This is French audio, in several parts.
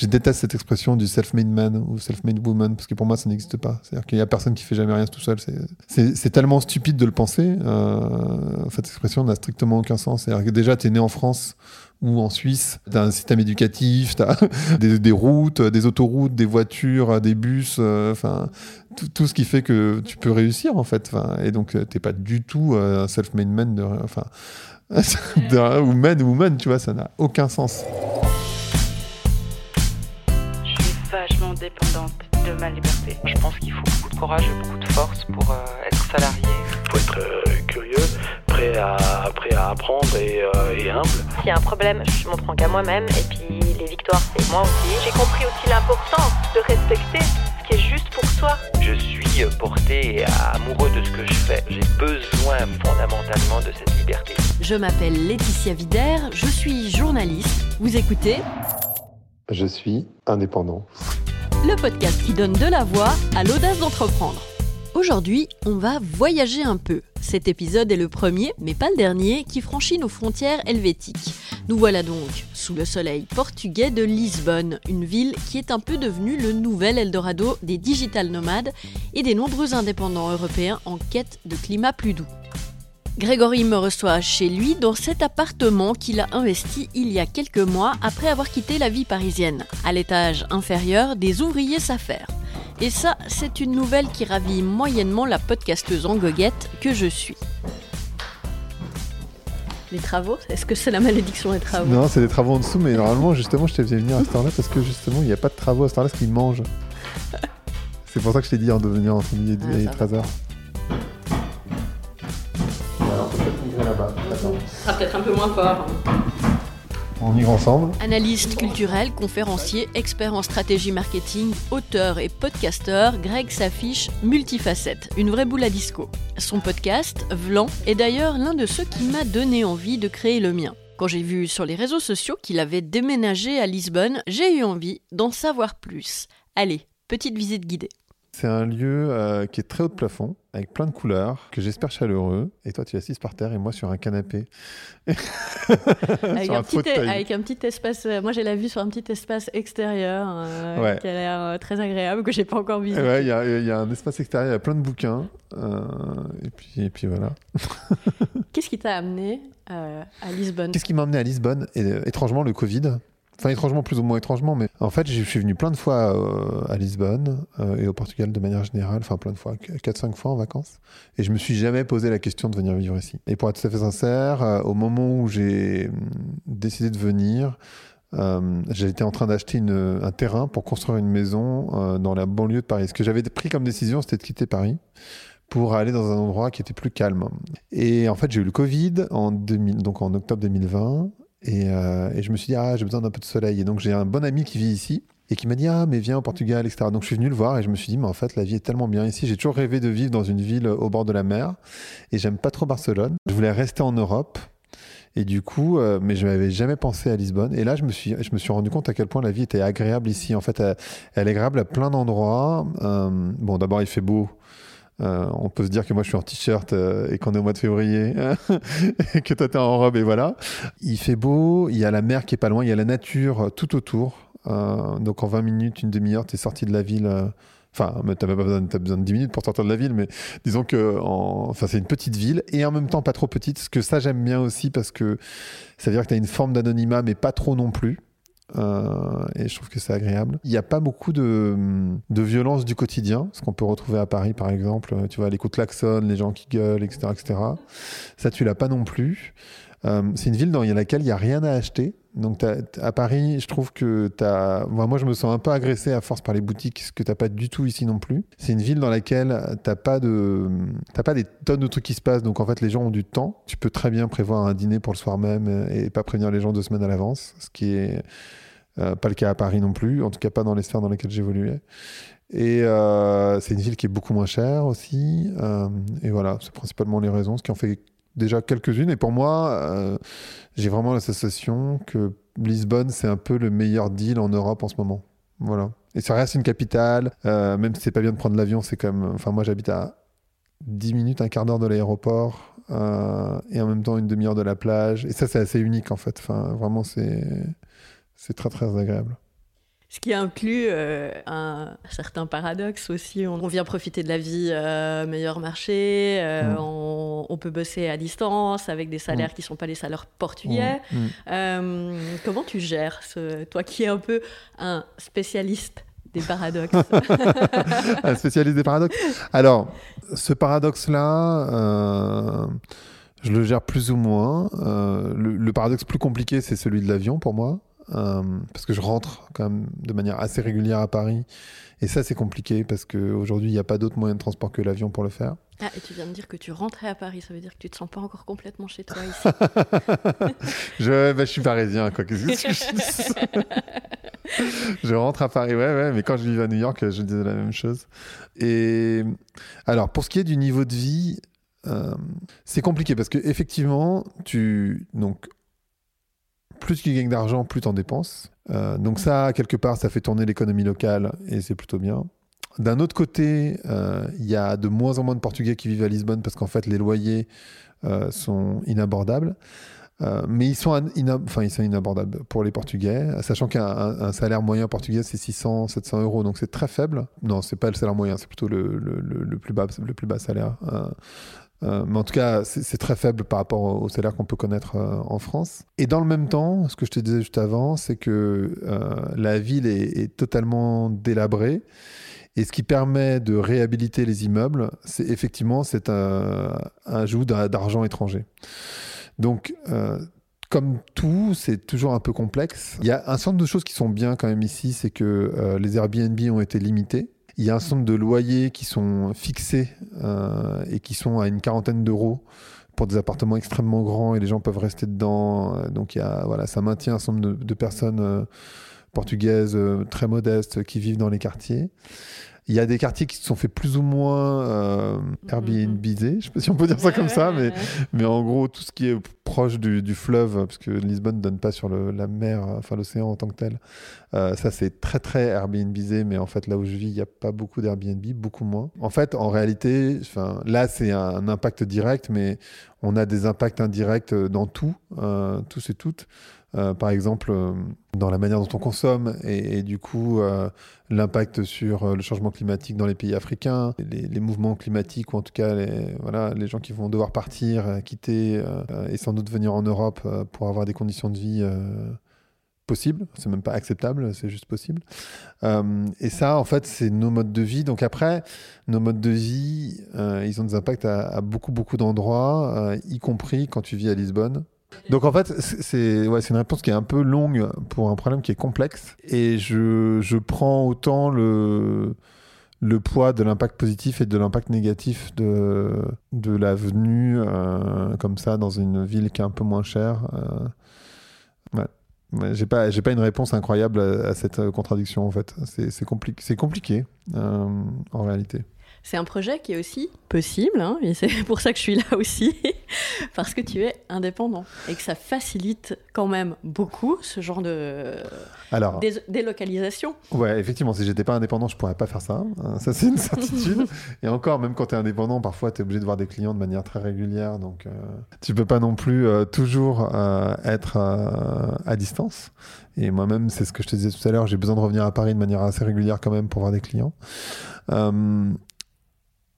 Je déteste cette expression du self-made man ou self-made woman parce que pour moi ça n'existe pas. C'est-à-dire qu'il y a personne qui fait jamais rien tout seul. C'est tellement stupide de le penser. Euh, cette expression n'a strictement aucun sens. C'est-à-dire que déjà tu es né en France ou en Suisse, tu as un système éducatif, tu as des, routes, des autoroutes, des voitures, des bus, euh, enfin tout, ce qui fait que tu peux réussir en fait. Et donc tu n'es pas du tout un self-made man. Enfin, ou man woman, tu vois, ça n'a aucun sens. Dépendante de ma liberté. Je pense qu'il faut beaucoup de courage et beaucoup de force pour euh, être salarié. Il faut être euh, curieux, prêt à, prêt à apprendre et, euh, et humble. S'il y a un problème, je m'en prends qu'à moi-même et puis les victoires, c'est moi aussi. J'ai compris aussi l'importance de respecter ce qui est juste pour toi. Je suis porté amoureux de ce que je fais. J'ai besoin fondamentalement de cette liberté. Je m'appelle Laetitia Vider, je suis journaliste. Vous écoutez Je suis indépendant. Le podcast qui donne de la voix à l'audace d'entreprendre. Aujourd'hui, on va voyager un peu. Cet épisode est le premier, mais pas le dernier, qui franchit nos frontières helvétiques. Nous voilà donc sous le soleil portugais de Lisbonne, une ville qui est un peu devenue le nouvel Eldorado des digital nomades et des nombreux indépendants européens en quête de climat plus doux. Grégory me reçoit chez lui dans cet appartement qu'il a investi il y a quelques mois après avoir quitté la vie parisienne, à l'étage inférieur des ouvriers s'affaires. Et ça, c'est une nouvelle qui ravit moyennement la podcasteuse en goguette que je suis. Les travaux Est-ce que c'est la malédiction des travaux? Non, c'est des travaux en dessous, mais normalement, justement, je t'ai fait venir à cette heure-là parce que justement, il n'y a pas de travaux à cette heure-là, parce qu'ils mangent. c'est pour ça que je t'ai dit en devenir entre midi et 13h. Alors, peut-être là-bas. Ça sera peut-être un peu moins fort. On y ensemble. Analyste culturel, conférencier, expert en stratégie marketing, auteur et podcasteur, Greg s'affiche multifacette, une vraie boule à disco. Son podcast, Vlan, est d'ailleurs l'un de ceux qui m'a donné envie de créer le mien. Quand j'ai vu sur les réseaux sociaux qu'il avait déménagé à Lisbonne, j'ai eu envie d'en savoir plus. Allez, petite visite guidée. C'est un lieu euh, qui est très haut de plafond, avec plein de couleurs, que j'espère chaleureux. Et toi, tu es assise par terre et moi sur un canapé. avec, un petit, espace. Euh, moi, j'ai la vue sur un petit espace extérieur euh, qui a l'air très agréable, que j'ai pas encore visité. Ouais, il y, a un espace extérieur, il y a plein de bouquins. et, puis, et puis voilà. Qu'est-ce qui t'a amené à Lisbonne? Qu'est-ce qui m'a amené à Lisbonne? Et, Étrangement, le Covid. Enfin, étrangement, plus ou moins étrangement, mais en fait, je suis venu plein de fois euh, à Lisbonne euh, et au Portugal de manière générale, enfin plein de fois, 4-5 fois en vacances, et je me suis jamais posé la question de venir vivre ici. Et pour être tout à fait sincère, euh, au moment où j'ai hum, décidé de venir, j'étais en train d'acheter un terrain pour construire une maison dans la banlieue de Paris. Ce que j'avais pris comme décision, c'était de quitter Paris pour aller dans un endroit qui était plus calme. Et en fait, j'ai eu le Covid en, 2000, donc en octobre 2020. Euh, et, je me suis dit, ah, j'ai besoin d'un peu de soleil. Et donc, j'ai un bon ami qui vit ici et qui m'a dit, ah, mais viens au Portugal, etc. Donc, je suis venu le voir et je me suis dit, mais en fait, la vie est tellement bien ici. J'ai toujours rêvé de vivre dans une ville au bord de la mer et j'aime pas trop Barcelone. Je voulais rester en Europe. Et du coup, euh, mais je n'avais jamais pensé à Lisbonne. Et là, je me suis, je me suis rendu compte à quel point la vie était agréable ici. En fait, elle, est agréable à plein d'endroits. Euh, bon, d'abord, il fait beau. Euh, on peut se dire que moi je suis en t-shirt euh, et qu'on est au mois de février, et que toi t'es en robe et voilà. Il fait beau, il y a la mer qui est pas loin, il y a la nature euh, tout autour. donc en 20 minutes, une demi-heure, tu es sorti de la ville. Enfin, tu n'as pas besoin, as besoin de 10 minutes pour sortir de la ville, mais disons que enfin, c'est une petite ville et en même temps pas trop petite. Ce que ça j'aime bien aussi parce que ça veut dire que tu as une forme d'anonymat, mais pas trop non plus. Euh, et je trouve que c'est agréable. Il n'y a pas beaucoup de, de, violence du quotidien, ce qu'on peut retrouver à Paris par exemple. Tu vois, les coups de klaxon, les gens qui gueulent, etc. etc. Ça, tu l'as pas non plus. Euh, c'est une ville dans laquelle il n'y a rien à acheter. Donc à Paris, je trouve que as... moi je me sens un peu agressé à force par les boutiques, ce que tu pas du tout ici non plus. C'est une ville dans laquelle tu pas, de... pas des tonnes de trucs qui se passent, donc en fait les gens ont du temps. Tu peux très bien prévoir un dîner pour le soir même et pas prévenir les gens deux semaines à l'avance, ce qui est euh, pas le cas à Paris non plus, en tout cas pas dans les sphères dans lesquelles j'évoluais. Et euh, c'est une ville qui est beaucoup moins chère aussi. Et voilà, c'est principalement les raisons, ce qui en fait déjà quelques-unes. Et pour moi, j'ai vraiment la sensation que Lisbonne, c'est un peu le meilleur deal en Europe en ce moment. Voilà. Et ça reste une capitale, même si c'est pas bien de prendre l'avion, c'est quand même. Enfin, moi, j'habite à 10 minutes, un quart d'heure de l'aéroport, et en même temps une demi-heure de la plage. Et ça, c'est assez unique en fait. Enfin, vraiment, c'est très très agréable. Ce qui inclut euh, un certain paradoxe aussi. On, on vient profiter de la vie euh, meilleur marché, euh, Mm. on, on peut bosser à distance avec des salaires qui ne sont pas les salaires portugais. Mm. Euh, comment tu gères ce, toi qui es un peu un spécialiste des paradoxes un spécialiste des paradoxes. Alors, ce paradoxe-là, je le gère plus ou moins. Le, le paradoxe plus compliqué, c'est celui de l'avion pour moi. Euh, parce que je rentre quand même de manière assez régulière à Paris. Et ça, c'est compliqué parce qu'aujourd'hui, il n'y a pas d'autre moyen de transport que l'avion pour le faire. Ah, et tu viens de dire que tu rentrais à Paris, ça veut dire que tu te sens pas encore complètement chez toi ici. je, bah, je suis parisien, quoi. Qu'est-ce que je Je rentre à Paris, ouais, ouais, mais quand je vivais à New York, je disais la même chose. Et alors, pour ce qui est du niveau de vie, euh, c'est compliqué parce que effectivement, tu donc plus tu gagnes d'argent, plus tu en dépenses. Euh, donc ça, quelque part, ça fait tourner l'économie locale et c'est plutôt bien. D'un autre côté, euh, il y a de moins en moins de Portugais qui vivent à Lisbonne parce qu'en fait, les loyers euh, sont inabordables. Mais ils sont, enfin, ils sont inabordables pour les Portugais, sachant qu'un un- un salaire moyen portugais, c'est 600, 700 euros, donc c'est très faible. Non, c'est pas le salaire moyen, c'est plutôt le- le plus, bas, le plus bas salaire. Euh, mais en tout cas, c'est très faible par rapport au, salaire qu'on peut connaître euh, en France. Et dans le même temps, ce que je te disais juste avant, c'est que euh, la ville est, totalement délabrée. Et ce qui permet de réhabiliter les immeubles, c'est effectivement un ajout d'a- d'argent étranger. Donc, comme tout, c'est toujours un peu complexe. Il y a un certain nombre de choses qui sont bien quand même ici, c'est que les Airbnb ont été limités. Il y a un certain nombre de loyers qui sont fixés euh, et qui sont à une quarantaine d'euros pour des appartements extrêmement grands et les gens peuvent rester dedans. Donc il y a, voilà, ça maintient un nombre de, de personnes euh, portugaises euh, très modestes qui vivent dans les quartiers. Il y a des quartiers qui se sont fait plus ou moins euh, Airbnbisés, je sais pas si on peut dire ça comme ça, mais, mais en gros, tout ce qui est proche du, du fleuve, parce que Lisbonne ne donne pas sur le- la mer, enfin l'océan en tant que tel, euh, ça c'est très très Airbnbisé, mais en fait là où je vis, il n'y a pas beaucoup d'Airbnb, beaucoup moins. En fait, en réalité, là c'est un impact direct, mais on a des impacts indirects dans tout, euh, tous et toutes. Euh, par exemple, euh, dans la manière dont on consomme et, du coup euh, l'impact sur le changement climatique dans les pays africains, les, mouvements climatiques ou en tout cas les, voilà, les gens qui vont devoir partir, quitter et sans doute venir en Europe pour avoir des conditions de vie possibles. C'est même pas acceptable, c'est juste possible. Et ça, en fait, c'est nos modes de vie. Donc après, nos modes de vie, ils ont des impacts à, beaucoup, beaucoup d'endroits, y compris quand tu vis à Lisbonne. Donc en fait, c'est ouais, une réponse qui est un peu longue pour un problème qui est complexe. Et je, je prends autant le, le poids de l'impact positif et de l'impact négatif de, de la venue euh, comme ça dans une ville qui est un peu moins chère. euh, ouais. J'ai pas une réponse incroyable à, cette euh, contradiction en fait. C'est compliqué euh, en réalité. C'est un projet qui est aussi possible, hein, et c'est pour ça que je suis là aussi, parce que tu es indépendant et que ça facilite quand même beaucoup ce genre de Alors délocalisation. Ouais, effectivement, si j'étais pas indépendant, je pourrais pas faire ça. Euh, ça, c'est une certitude. Et encore, même quand tu es indépendant, parfois, tu es obligé de voir des clients de manière très régulière. Donc, euh, tu peux pas non plus euh, toujours euh, être euh, à distance. Et moi-même, c'est ce que je te disais tout à l'heure, j'ai besoin de revenir à Paris de manière assez régulière quand même pour voir des clients. Euh,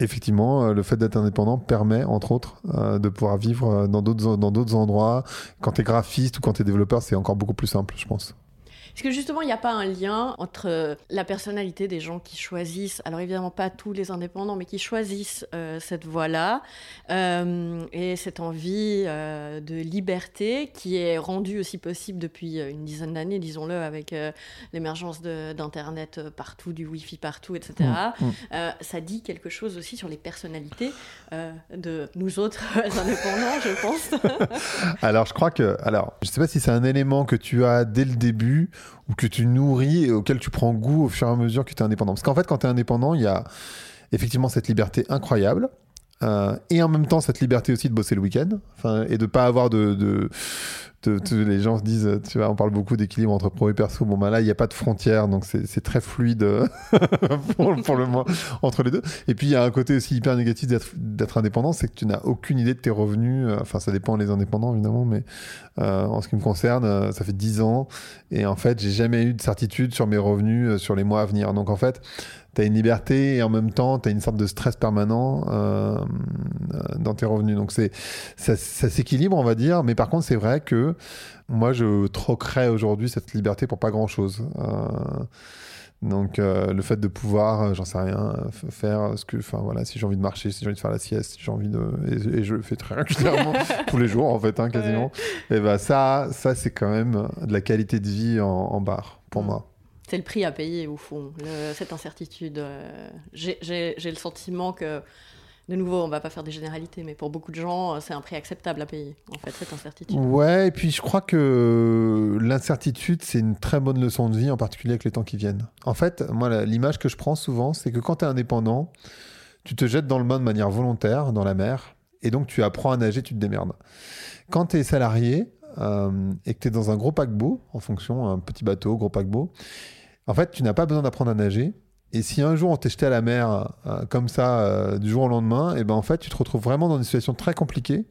Effectivement, euh, le fait d'être indépendant permet, entre autres, euh, de pouvoir vivre euh, dans d'autres dans d'autres endroits. Quand tu es graphiste ou quand tu es développeur, c'est encore beaucoup plus simple, je pense. Est-ce que justement, il n'y a pas un lien entre euh, la personnalité des gens qui choisissent, alors évidemment pas tous les indépendants, mais qui choisissent euh, cette voie-là, euh, et cette envie euh, de liberté qui est rendue aussi possible depuis une dizaine d'années, disons-le, avec euh, l'émergence d'Internet partout, du Wi-Fi partout, etc. Mm, mm. Euh, ça dit quelque chose aussi sur les personnalités euh, de nous autres indépendants, je pense. Alors, je crois que. Alors, je sais pas si c'est un élément que tu as dès le début ou que tu nourris et auquel tu prends goût au fur et à mesure que tu es indépendant. Parce qu'en fait, quand tu es indépendant, il y a effectivement cette liberté incroyable. euh, et en même temps, cette liberté aussi de bosser le week-end et de pas avoir de, les gens se disent, tu vois, on parle beaucoup d'équilibre entre pro et perso. Bon, bah là, il n'y a pas de frontières, donc c'est très fluide euh, pour, le moment entre les deux. Et puis, il y a un côté aussi hyper négatif d'être indépendant, c'est que tu n'as aucune idée de tes revenus. Euh, Enfin, ça dépend les indépendants, évidemment, mais euh, en ce qui me concerne, ça fait 10 ans. Et en fait, j'ai jamais eu de certitude sur mes revenus sur les mois à venir. Donc, en fait, tu as une liberté et en même temps, tu as une sorte de stress permanent euh, euh, dans tes revenus. Donc, c'est ça, ça s'équilibre, on va dire. Mais par contre, c'est vrai que moi, je troquerais aujourd'hui cette liberté pour pas grand-chose. Euh, donc, euh, le fait de pouvoir, j'en sais rien, faire ce que, enfin voilà, si j'ai envie de marcher, si j'ai envie de faire la sieste, si j'ai envie de, et, et je le fais très régulièrement, tous les jours en fait, hein, quasiment. Et ben ça, ça c'est quand même de la qualité de vie en, en barre pour Mm. moi. C'est le prix à payer au fond, cette incertitude. euh, J'ai le sentiment que, de nouveau, on va pas faire des généralités, mais pour beaucoup de gens, euh, c'est un prix acceptable à payer, en fait, cette incertitude. Ouais, et puis je crois que l'incertitude, c'est une très bonne leçon de vie, en particulier avec les temps qui viennent. En fait, moi, l'image que je prends souvent, c'est que quand tu es indépendant, tu te jettes dans le bain de manière volontaire, dans la mer, et donc tu apprends à nager, tu te démerdes. Quand tu es salarié euh, et que tu es dans un gros paquebot, en fonction, un petit bateau, gros paquebot, en fait, tu n'as pas besoin d'apprendre à nager. Et si un jour on t'est jeté à la mer euh, comme ça, euh, du jour au lendemain, et ben en fait, tu te retrouves vraiment dans une situation très compliquée.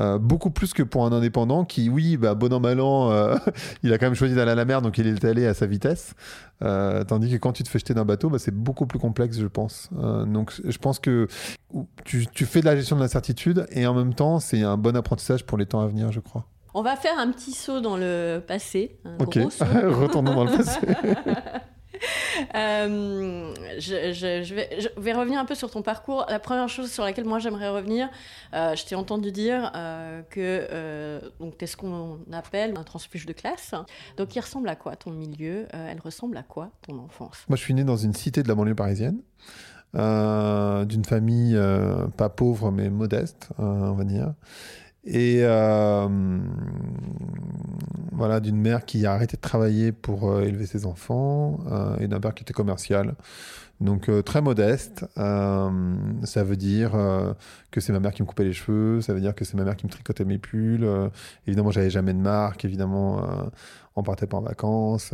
Euh, beaucoup plus que pour un indépendant qui, oui, bah, bon an, mal an, il a quand même choisi d'aller à la mer, donc il est allé à sa vitesse. Tandis que quand tu te fais jeter d'un bateau, bah, c'est beaucoup plus complexe, je pense. Donc je pense que tu fais de la gestion de l'incertitude et en même temps, c'est un bon apprentissage pour les temps à venir, je crois. On va faire un petit saut dans le passé, un Ok, gros saut. retournons dans le passé. Euh, je, je- je vais, je vais revenir un peu sur ton parcours. La première chose sur laquelle moi j'aimerais revenir, euh, je t'ai entendu dire euh, que euh, donc tu es ce qu'on appelle un transfuge de classe. Donc il ressemble à quoi ton milieu Elle ressemble à quoi ton enfance? Moi, je suis né dans une cité de la banlieue parisienne, d'une famille pas pauvre mais modeste, on va dire. Et euh, voilà, d'une mère qui a arrêté de travailler pour euh, élever ses enfants euh, et d'un père qui était commercial. Donc euh, très modeste. Euh, ça veut dire euh, que c'est ma mère qui me coupait les cheveux, ça veut dire que c'est ma mère qui me tricotait mes pulls. Évidemment, j'avais jamais de marque. Évidemment, on partait pas en vacances.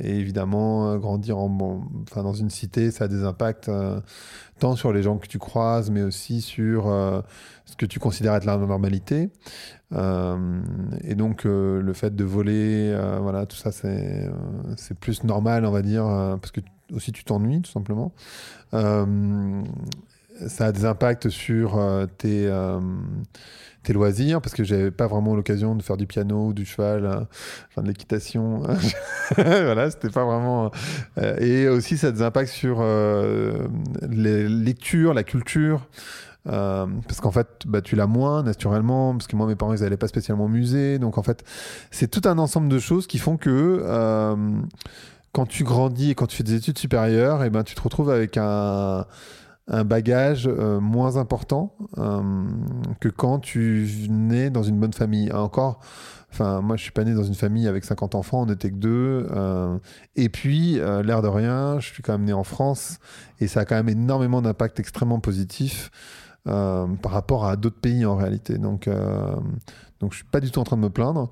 et évidemment, grandir en, bon, enfin, dans une cité, ça a des impacts tant sur les gens que tu croises, mais aussi sur ce que tu considères être la normalité. Et donc, le fait de voler, voilà, tout ça, c'est plus normal, on va dire, parce que aussi tu t'ennuies, tout simplement. Euh, ça a des impacts sur euh, tes, euh, tes loisirs, parce que j'avais pas vraiment l'occasion de faire du piano du cheval, euh, enfin de l'équitation. voilà, c'était pas vraiment. et aussi, ça a des impacts sur les lectures, la culture. Parce qu'en fait, bah, tu l'as moins naturellement, parce que moi, mes parents, ils n'allaient pas spécialement au musée. Donc, en fait, c'est tout un ensemble de choses qui font que quand tu grandis et quand tu fais des études supérieures, et ben, tu te retrouves avec un, un bagage euh, moins important euh, que quand tu nais dans une bonne famille. Encore, enfin, moi, je suis pas né dans une famille avec 50 enfants, on n'était que deux. euh, et puis, l'air de rien, je suis quand même né en France et ça a quand même énormément d'impact extrêmement positif par rapport à d'autres pays en réalité. Donc, donc je suis pas du tout en train de me plaindre.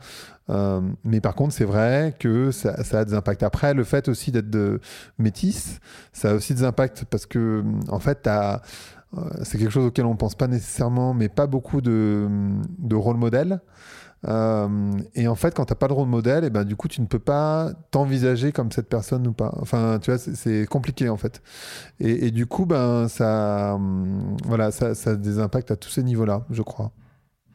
Euh, mais par contre, c'est vrai que ça, a des impacts. Après, le fait aussi d'être métisse, ça a aussi des impacts parce que, en fait, euh, c'est quelque chose auquel on pense pas nécessairement, mais pas beaucoup de, rôle modèle. Euh, et en fait, quand t'as pas de rôle modèle, et ben du coup, tu ne peux pas t'envisager comme cette personne ou pas. Enfin, tu vois, c'est- compliqué en fait. Et, du coup, ben ça, voilà, ça a des impacts à tous ces niveaux-là, je crois.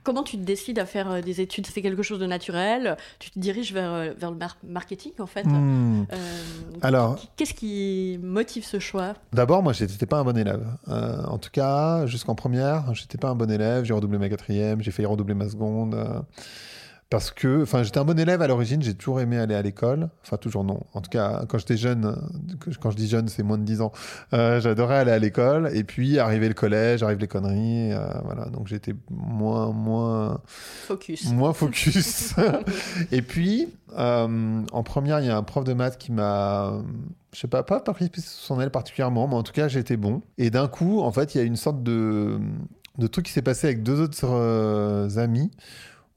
Comment tu te décides à faire euh, des études? C'est quelque chose de naturel? Tu te diriges vers, euh, vers le mar- marketing en fait? Hmm. Euh, Alors, Qu'est-ce qui motive ce choix? D'abord, moi, j'étais pas un bon élève. Euh, en tout cas, jusqu'en première, j'étais pas un bon élève. J'ai redoublé ma quatrième, j'ai failli redoubler ma seconde. Parce que, enfin, j'étais un bon élève à l'origine. J'ai toujours aimé aller à l'école. Enfin, toujours non. En tout cas, quand j'étais jeune, quand je dis jeune, c'est moins de 10 ans. euh, J'adorais aller à l'école. Et puis, arriver le collège, arrivent les conneries. euh, voilà. Donc, j'étais moins, moins, Focus. moins focus. et puis, euh, en première, il y a un prof de maths qui m'a, je sais pas, pas pris sous son aile particulièrement, mais en tout cas, été bon. Et d'un coup, en fait, il y a une sorte de, de truc qui s'est passé avec deux autres amis,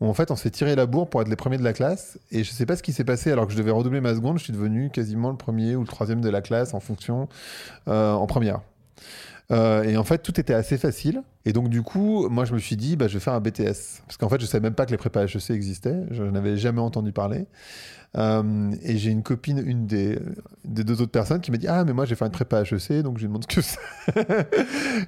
en fait on s'est tiré la bourre pour être les premiers de la classe. Et je sais pas ce qui s'est passé alors que je devais redoubler ma seconde, je suis devenu quasiment le premier ou le troisième de la classe en fonction euh, en première. Euh, et en fait, tout était assez facile. Et donc, du coup, moi, je me suis dit, bah, je vais faire un BTS. Parce qu'en fait, je savais même pas que les prépas HEC existaient. Je n'avais jamais entendu parler. Euh, et j'ai une copine, une des, des, deux autres personnes, qui m'a dit Ah, mais moi j'ai fait une prépa HEC, donc je lui demande ce que c'est.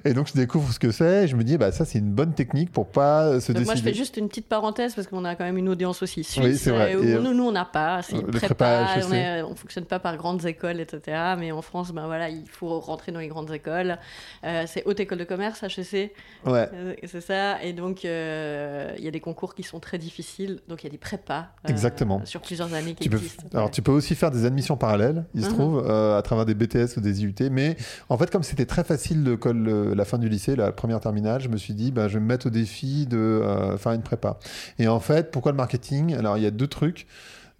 et donc je découvre ce que c'est, et je me dis Bah, ça c'est une bonne technique pour pas se Donc décider. Moi, je fais juste une petite parenthèse parce qu'on a quand même une audience aussi suisse. Oui, c'est vrai. euh, où Et, euh, nous, nous, on n'a pas. C'est prépa, prépa HEC. on, est- on fonctionne pas par grandes écoles, etc. Mais en France, ben voilà, il faut rentrer dans les grandes écoles. Euh, c'est haute école de commerce, HEC. Ouais. C'est ça. Et donc, euh, il y a des concours qui sont très difficiles. Donc, il y a des prépas. Exactement. Sur plusieurs années qui Tu peux, alors, tu peux aussi faire des admissions parallèles, il se Mhm. trouve, euh, à travers des BTS ou des IUT. Mais en fait, comme c'était très facile de colle le- la fin du lycée, la première terminale, je me suis dit, bah, je vais me mettre au défi de euh, faire une prépa. Et en fait, pourquoi le marketing? Alors, il y a deux trucs.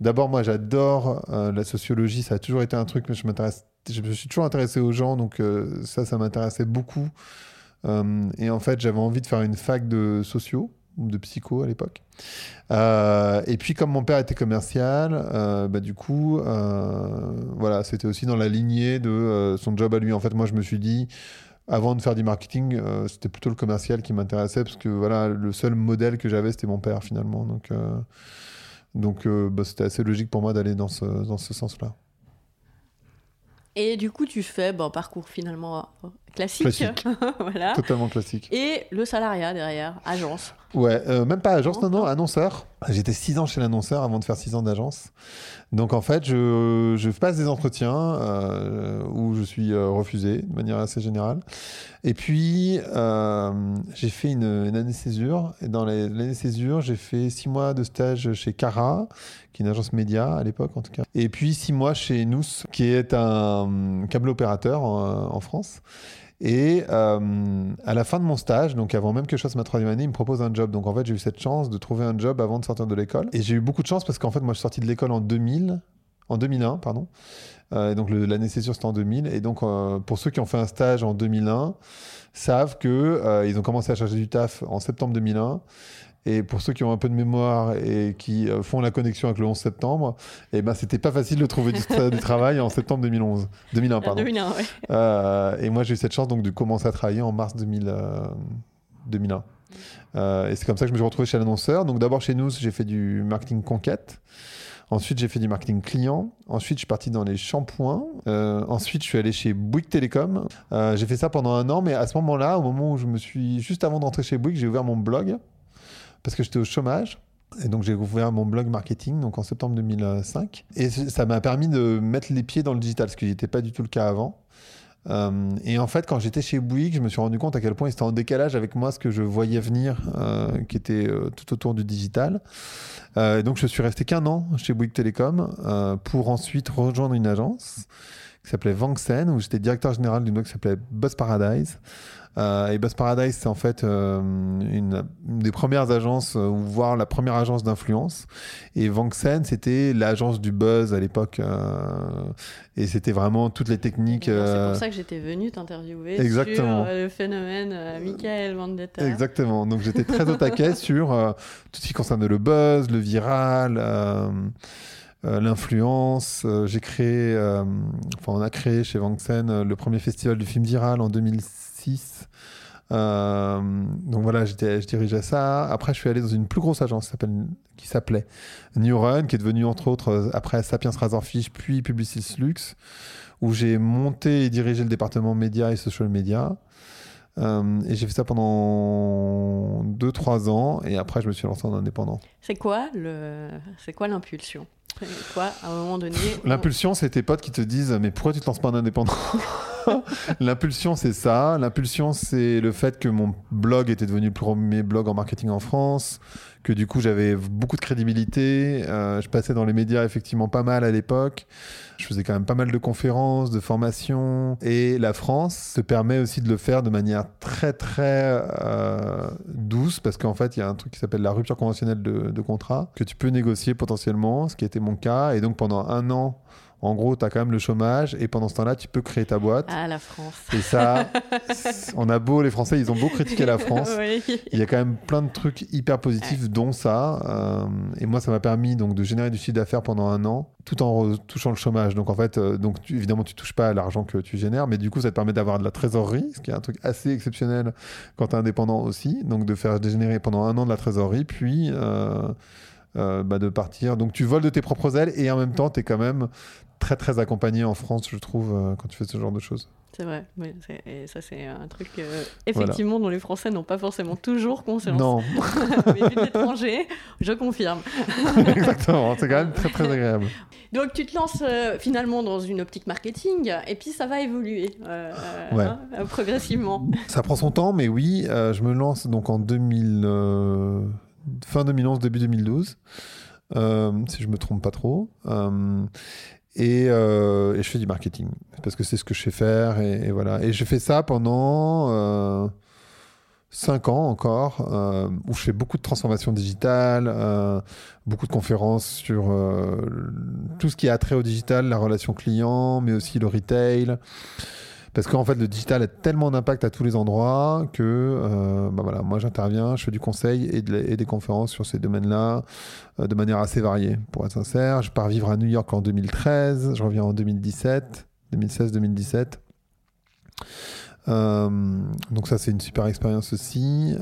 D'abord, moi, j'adore euh, la sociologie. Ça a toujours été un truc, mais je m'intéresse. Je me suis toujours intéressé aux gens, donc euh, ça, ça m'intéressait beaucoup. Euh, et en fait, j'avais envie de faire une fac de sociaux de psycho à l'époque. Euh, et puis, comme mon père était commercial, euh, bah, du coup, euh, voilà, c'était aussi dans la lignée de son job à lui. En fait, moi, je me suis dit, avant de faire du marketing, c'était plutôt le commercial qui m'intéressait parce que voilà, le seul modèle que j'avais, c'était mon père finalement. Donc, donc bah, c'était assez logique pour moi d'aller dans ce, dans ce sens-là. Et du coup, tu fais bon, un parcours finalement classique. Classique. voilà. Totalement classique. Et le salariat derrière, agence. Ouais, euh, même pas agence, non, Non. non, annonceur. J'étais six ans chez l'annonceur avant de faire six ans d'agence. Donc en fait, je, je passe des entretiens euh, où je suis euh, refusé de manière assez générale. Et puis, j'ai fait une, une année césure. Et dans l'année césure, j'ai fait six mois de stage chez Cara, qui est une agence média à l'époque en tout cas. Et puis six mois chez Nous, qui est un câble opérateur en, en France. Et euh, à la fin de mon stage, donc avant même que je fasse ma troisième année, il me propose un job. Donc en fait, j'ai eu cette chance de trouver un job avant de sortir de l'école. Et j'ai eu beaucoup de chance parce qu'en fait, moi, je suis sorti de l'école en 2000, en 2001, pardon. Euh, et donc l'année césure, c'était en 2000. Et donc, euh, pour ceux qui ont fait un stage en 2001, savent que ils ont commencé à chercher du taf en septembre 2001. Et pour ceux qui ont un peu de mémoire et qui euh, font la connexion avec le 11 septembre, eh ben c'était pas facile de trouver du, tra- du travail en septembre 2011, 2001 pardon. 2001, ouais. Euh, et moi, j'ai eu cette chance donc de commencer à travailler en mars 2000, euh, 2001. Euh, et c'est comme ça que je me suis retrouvé chez l'annonceur. Donc d'abord chez nous, j'ai fait du marketing conquête. Ensuite, j'ai fait du marketing client. Ensuite, je suis parti dans les shampoings. Euh, ensuite, je suis allé chez Bouygues Télécom. Euh, j'ai fait ça pendant un an, mais à ce moment-là, au moment où je me suis juste avant d'entrer chez Bouygues, j'ai ouvert mon blog parce que j'étais au chômage. Et donc j'ai ouvert mon blog marketing donc en septembre 2005 et ça m'a permis de mettre les pieds dans le digital ce qui n'était pas du tout le cas avant. Euh, et en fait quand j'étais chez Bouygues je me suis rendu compte à quel point c'était en décalage avec moi ce que je voyais venir euh, qui était euh, tout autour du digital. Et donc je suis resté qu'un an chez Bouygues Télécom pour ensuite rejoindre une agence qui s'appelait Vanksen où j'étais directeur général d'une boîte qui s'appelait Buzz Paradise. Euh, et Buzz Paradise, c'est en fait euh, une, une des premières agences, euh, voire la première agence d'influence. Et Vanksen, c'était l'agence du buzz à l'époque. et c'était vraiment toutes les techniques. C'est pour ça que j'étais venue t'interviewer Exactement. sur le phénomène Michael Vendetta. Exactement. Donc j'étais très au taquet sur tout ce qui concerne le buzz, le viral, euh, l'influence. Euh, J'ai créé, euh, enfin on a créé chez Vanksen euh, le premier festival du film viral en 2006. Euh, donc voilà, je dirigeais ça. Après, je suis allé dans une plus grosse agence qui s'appelait New Run, qui est devenue entre autres euh, après Sapiens Razorfish, puis Publicis Lux, où j'ai monté et dirigé le département médias et social media. Euh, et j'ai fait ça pendant 2-3 ans et après je me suis lancé en indépendant. C'est quoi l'impulsion? Donné on- L'impulsion, c'est tes potes qui te disent mais pourquoi tu te lances pas en indépendant L'impulsion, c'est ça. L'impulsion, c'est le fait que mon blog était devenu le premier blog en marketing en France, que du coup j'avais beaucoup de crédibilité. Euh, je passais dans les médias effectivement pas mal à l'époque. Je faisais quand même pas mal de conférences, de formations. Et la France te permet aussi de le faire de manière très très euh, douce parce qu'en fait il y a un truc qui s'appelle la rupture conventionnelle de, de contrat que tu peux négocier potentiellement, ce qui était mon cas. Et donc pendant un an En gros, tu as quand même le chômage et pendant ce temps-là, tu peux créer ta boîte. Ah, la France. Et ça, on a beau, les Français, ils ont beau critiquer la France. Oui. Il y a quand même plein de trucs hyper positifs, dont ça. Euh, et moi, ça m'a permis donc de générer du chiffre d'affaires pendant un an, tout en touchant le chômage. Donc en fait, euh, donc tu- évidemment, tu touches pas à l'argent que tu génères, mais du coup, ça te permet d'avoir de la trésorerie, ce qui est un truc assez exceptionnel quand tu es indépendant aussi. Donc de faire dégénérer pendant un an de la trésorerie, puis euh, euh, bah, de partir. Donc tu voles de tes propres ailes et en même temps, tu es quand même très très accompagné en France, je trouve, euh, quand tu fais ce genre de choses. C'est vrai. Oui, et ça, c'est un truc, euh, effectivement, dont les Français n'ont pas forcément toujours conscience. Non, Mais vu l'étranger, je confirme. exactement, c'est quand même très très agréable. Donc tu te lances euh, finalement dans une optique marketing et puis ça va évoluer euh, Ouais. hein, progressivement. Ça prend son temps, mais oui, je me lance donc en 2000, euh, fin 2011, début 2012, euh, si je me trompe pas trop. Euh, et, je fais du marketing parce que c'est ce que je sais faire et, voilà. Et je fais ça pendant euh, cinq ans encore, euh, où je fais beaucoup de transformation digitale, euh, beaucoup de conférences sur tout ce qui a trait au digital, la relation client, mais aussi le retail. Parce qu'en fait, le digital a tellement d'impact à tous les endroits que euh, bah voilà, moi j'interviens, je fais du conseil et, des conférences sur ces domaines-là euh, de manière assez variée. Pour être sincère, je pars vivre à New York en 2013, je reviens en 2017, 2016-2017. Euh, donc ça, c'est une super expérience aussi.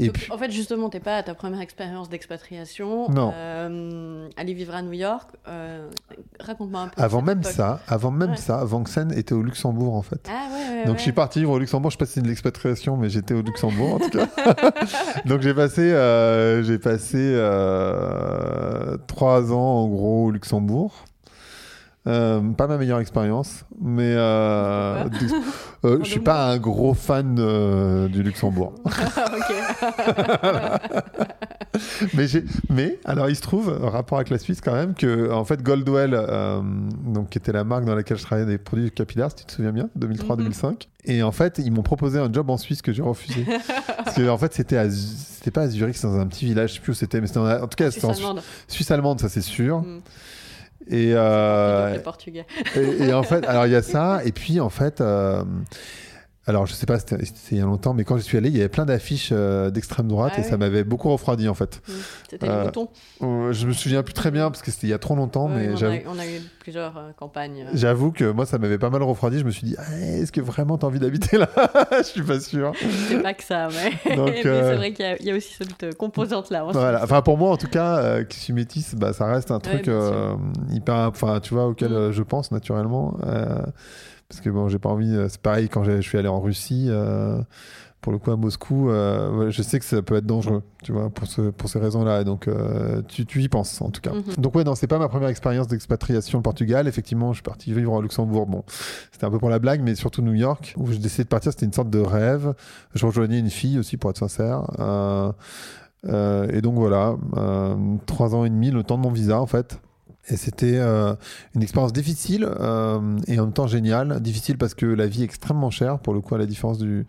Et Donc, puis, En fait, justement, t'es pas à ta première expérience d'expatriation. Non. Euh, aller vivre à New York. euh, Raconte-moi un peu. avant même époque. ça, avant même Ouais. ça, Vanxen était au Luxembourg en fait. Ah ouais, ouais, Donc je suis parti vivre au Luxembourg. Je sais pas si c'est de l'expatriation, mais j'étais au Luxembourg en tout cas. Donc j'ai passé, euh, j'ai passé euh, trois ans en gros au Luxembourg. Euh, pas ma meilleure expérience, mais euh, euh, je suis pas un gros fan euh, du Luxembourg. mais, j'ai- mais alors il se trouve, rapport avec la Suisse quand même, que en fait Goldwell, euh, donc, qui était la marque dans laquelle je travaillais des produits capillaires, si tu te souviens bien, 2003-2005. Et en fait, ils m'ont proposé un job en Suisse que j'ai refusé. Parce que en fait, c'était pas à Zurich, c'était dans un petit village, je sais plus où c'était, mais c'était en, en tout cas, Suisse c'était en. Suisse allemande, ça c'est sûr. Mm. Et, euh, Les Portugais. et, et en fait, alors il y a ça, et puis en fait, euh, alors je sais pas, c'était c'était il y a longtemps, mais quand je suis allé, il y avait plein d'affiches euh, d'extrême droite Ah et oui. ça m'avait beaucoup refroidi en fait. C'était Euh, les moutons. Euh, je me souviens plus très bien parce que c'était il y a trop longtemps, mais on, j'avoue. a, on a eu plusieurs euh, campagnes. J'avoue que moi ça m'avait pas mal refroidi. Je me suis dit, Ah, est-ce que vraiment t'as envie d'habiter là? Je suis pas sûr. C'est pas que ça, mais, c'est vrai qu'il y a- il y, a aussi cette composante-là. en Voilà. Enfin pour moi en tout cas, qui suis métisse, bah, ça reste un truc hyper, enfin tu vois auquel Mm. je pense naturellement. Parce que bon, j'ai pas envie. euh, C'est pareil quand je suis allé en Russie. euh, pour le coup, à Moscou, euh, je sais que ça peut être dangereux, tu vois, pour, ce, pour ces raisons-là. Donc, tu, tu y penses, en tout cas. Mhm. Donc, ouais, non, c'est pas ma première expérience d'expatriation au Portugal. Effectivement, je suis parti vivre au Luxembourg. Bon, c'était un peu pour la blague, mais surtout New York, où j'ai décidé de partir. C'était une sorte de rêve. Je rejoignais une fille aussi, pour être sincère. Euh, et donc, voilà, euh, trois ans et demi, le temps de mon visa, en fait. Et c'était euh, une expérience difficile euh, et en même temps géniale. Difficile parce que la vie est extrêmement chère, pour le coup, à la différence du,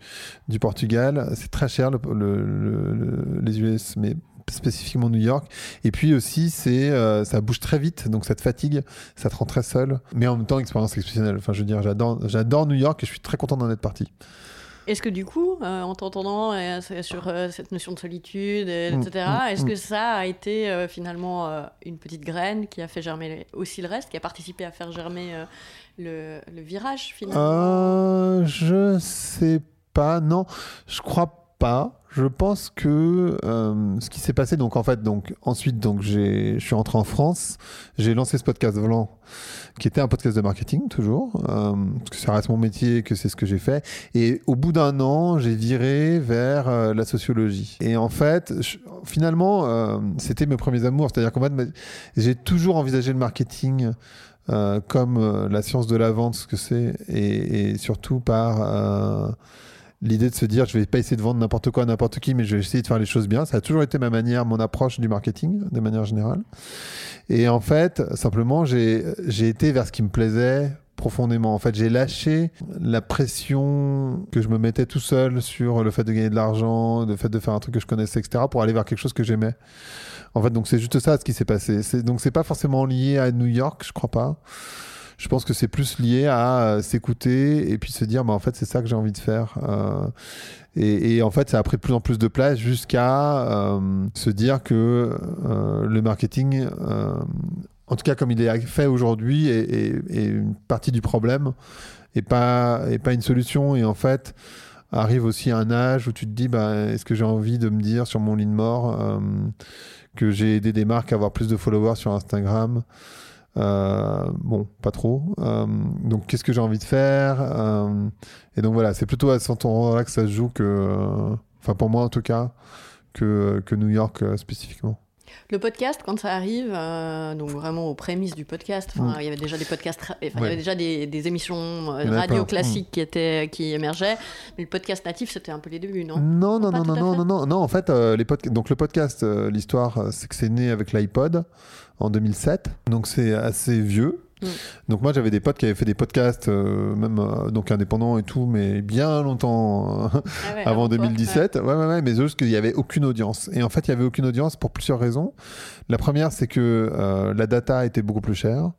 du Portugal. C'est très cher, le, le- le- le- les US, mais spécifiquement New York. Et puis aussi, c'est euh, ça bouge très vite, donc ça te fatigue, ça te rend très seul. Mais en même temps, expérience exceptionnelle. Enfin, je veux dire, j'adore New York et je suis très content d'en être parti. Est-ce que du coup, euh, en t'entendant euh, sur euh, cette notion de solitude, et- Mm, etc., mm, est-ce mm. que ça a été finalement une petite graine qui a fait germer aussi le reste, qui a participé à faire germer le, le virage finalement? Je sais pas, non, je crois pas. Je pense que euh, ce qui s'est passé, donc en fait, donc ensuite, donc j'ai, je suis rentré en France, j'ai lancé ce podcast volant, qui était un podcast de marketing toujours, euh, parce que ça reste mon métier, que c'est ce que j'ai fait. Et au bout d'un an, j'ai viré vers euh, la sociologie. Et en fait, je- finalement, euh, c'était mes premiers amours. C'est-à-dire qu'en fait, j'ai toujours envisagé le marketing euh, comme la science de la vente, ce que c'est, et, et surtout par l'idée de se dire je vais pas essayer de vendre n'importe quoi à n'importe qui, mais je vais essayer de faire les choses bien. Ça a toujours été ma manière, mon approche du marketing, de manière générale. Et en fait, simplement, j'ai j'ai été vers ce qui me plaisait profondément. En fait, j'ai lâché la pression que je me mettais tout seul sur le fait de gagner de l'argent, le fait de faire un truc que je connaissais, etc., pour aller vers quelque chose que j'aimais. En fait, donc c'est juste ça ce qui s'est passé. Donc c'est pas forcément lié à New York, je crois pas. Je pense que c'est plus lié à euh, s'écouter et puis se dire, bah, en fait, c'est ça que j'ai envie de faire. Euh, et, en fait, ça a pris de plus en plus de place jusqu'à euh, se dire que le marketing, en tout cas comme il est fait aujourd'hui, est, une partie du problème et pas, et pas une solution. Et en fait, arrive aussi un âge où tu te dis, bah, est-ce que j'ai envie de me dire sur mon lit de mort que j'ai aidé des marques à avoir plus de followers sur Instagram bon, pas trop. Euh, donc, qu'est-ce que j'ai envie de faire Euh, Et donc voilà, c'est plutôt à ce endroit-là que ça se joue que, euh, enfin pour moi en tout cas, que, que New York euh, spécifiquement. Le podcast, quand ça arrive, euh, donc vraiment aux prémices du podcast, Mm. il y avait déjà des podcasts, il y avait déjà des, des émissions euh, radio classiques qui étaient qui émergeaient, mais le podcast natif, c'était un peu les débuts, non? Non, non, non, non, non, non, non, non. En fait, euh, les donc le podcast, euh, l'histoire, euh, c'est que c'est né avec l'iPod en 2007. Donc c'est assez vieux. Mm. Donc moi j'avais des potes qui avaient fait des podcasts, euh, même euh, donc indépendants et tout, mais bien longtemps euh, Ah ouais, avant toi, 2017. Ouais, ouais, ouais, mais juste qu'il n'y avait aucune audience. Et en fait, il y avait aucune audience pour plusieurs raisons. La première, c'est que la data était beaucoup plus chère.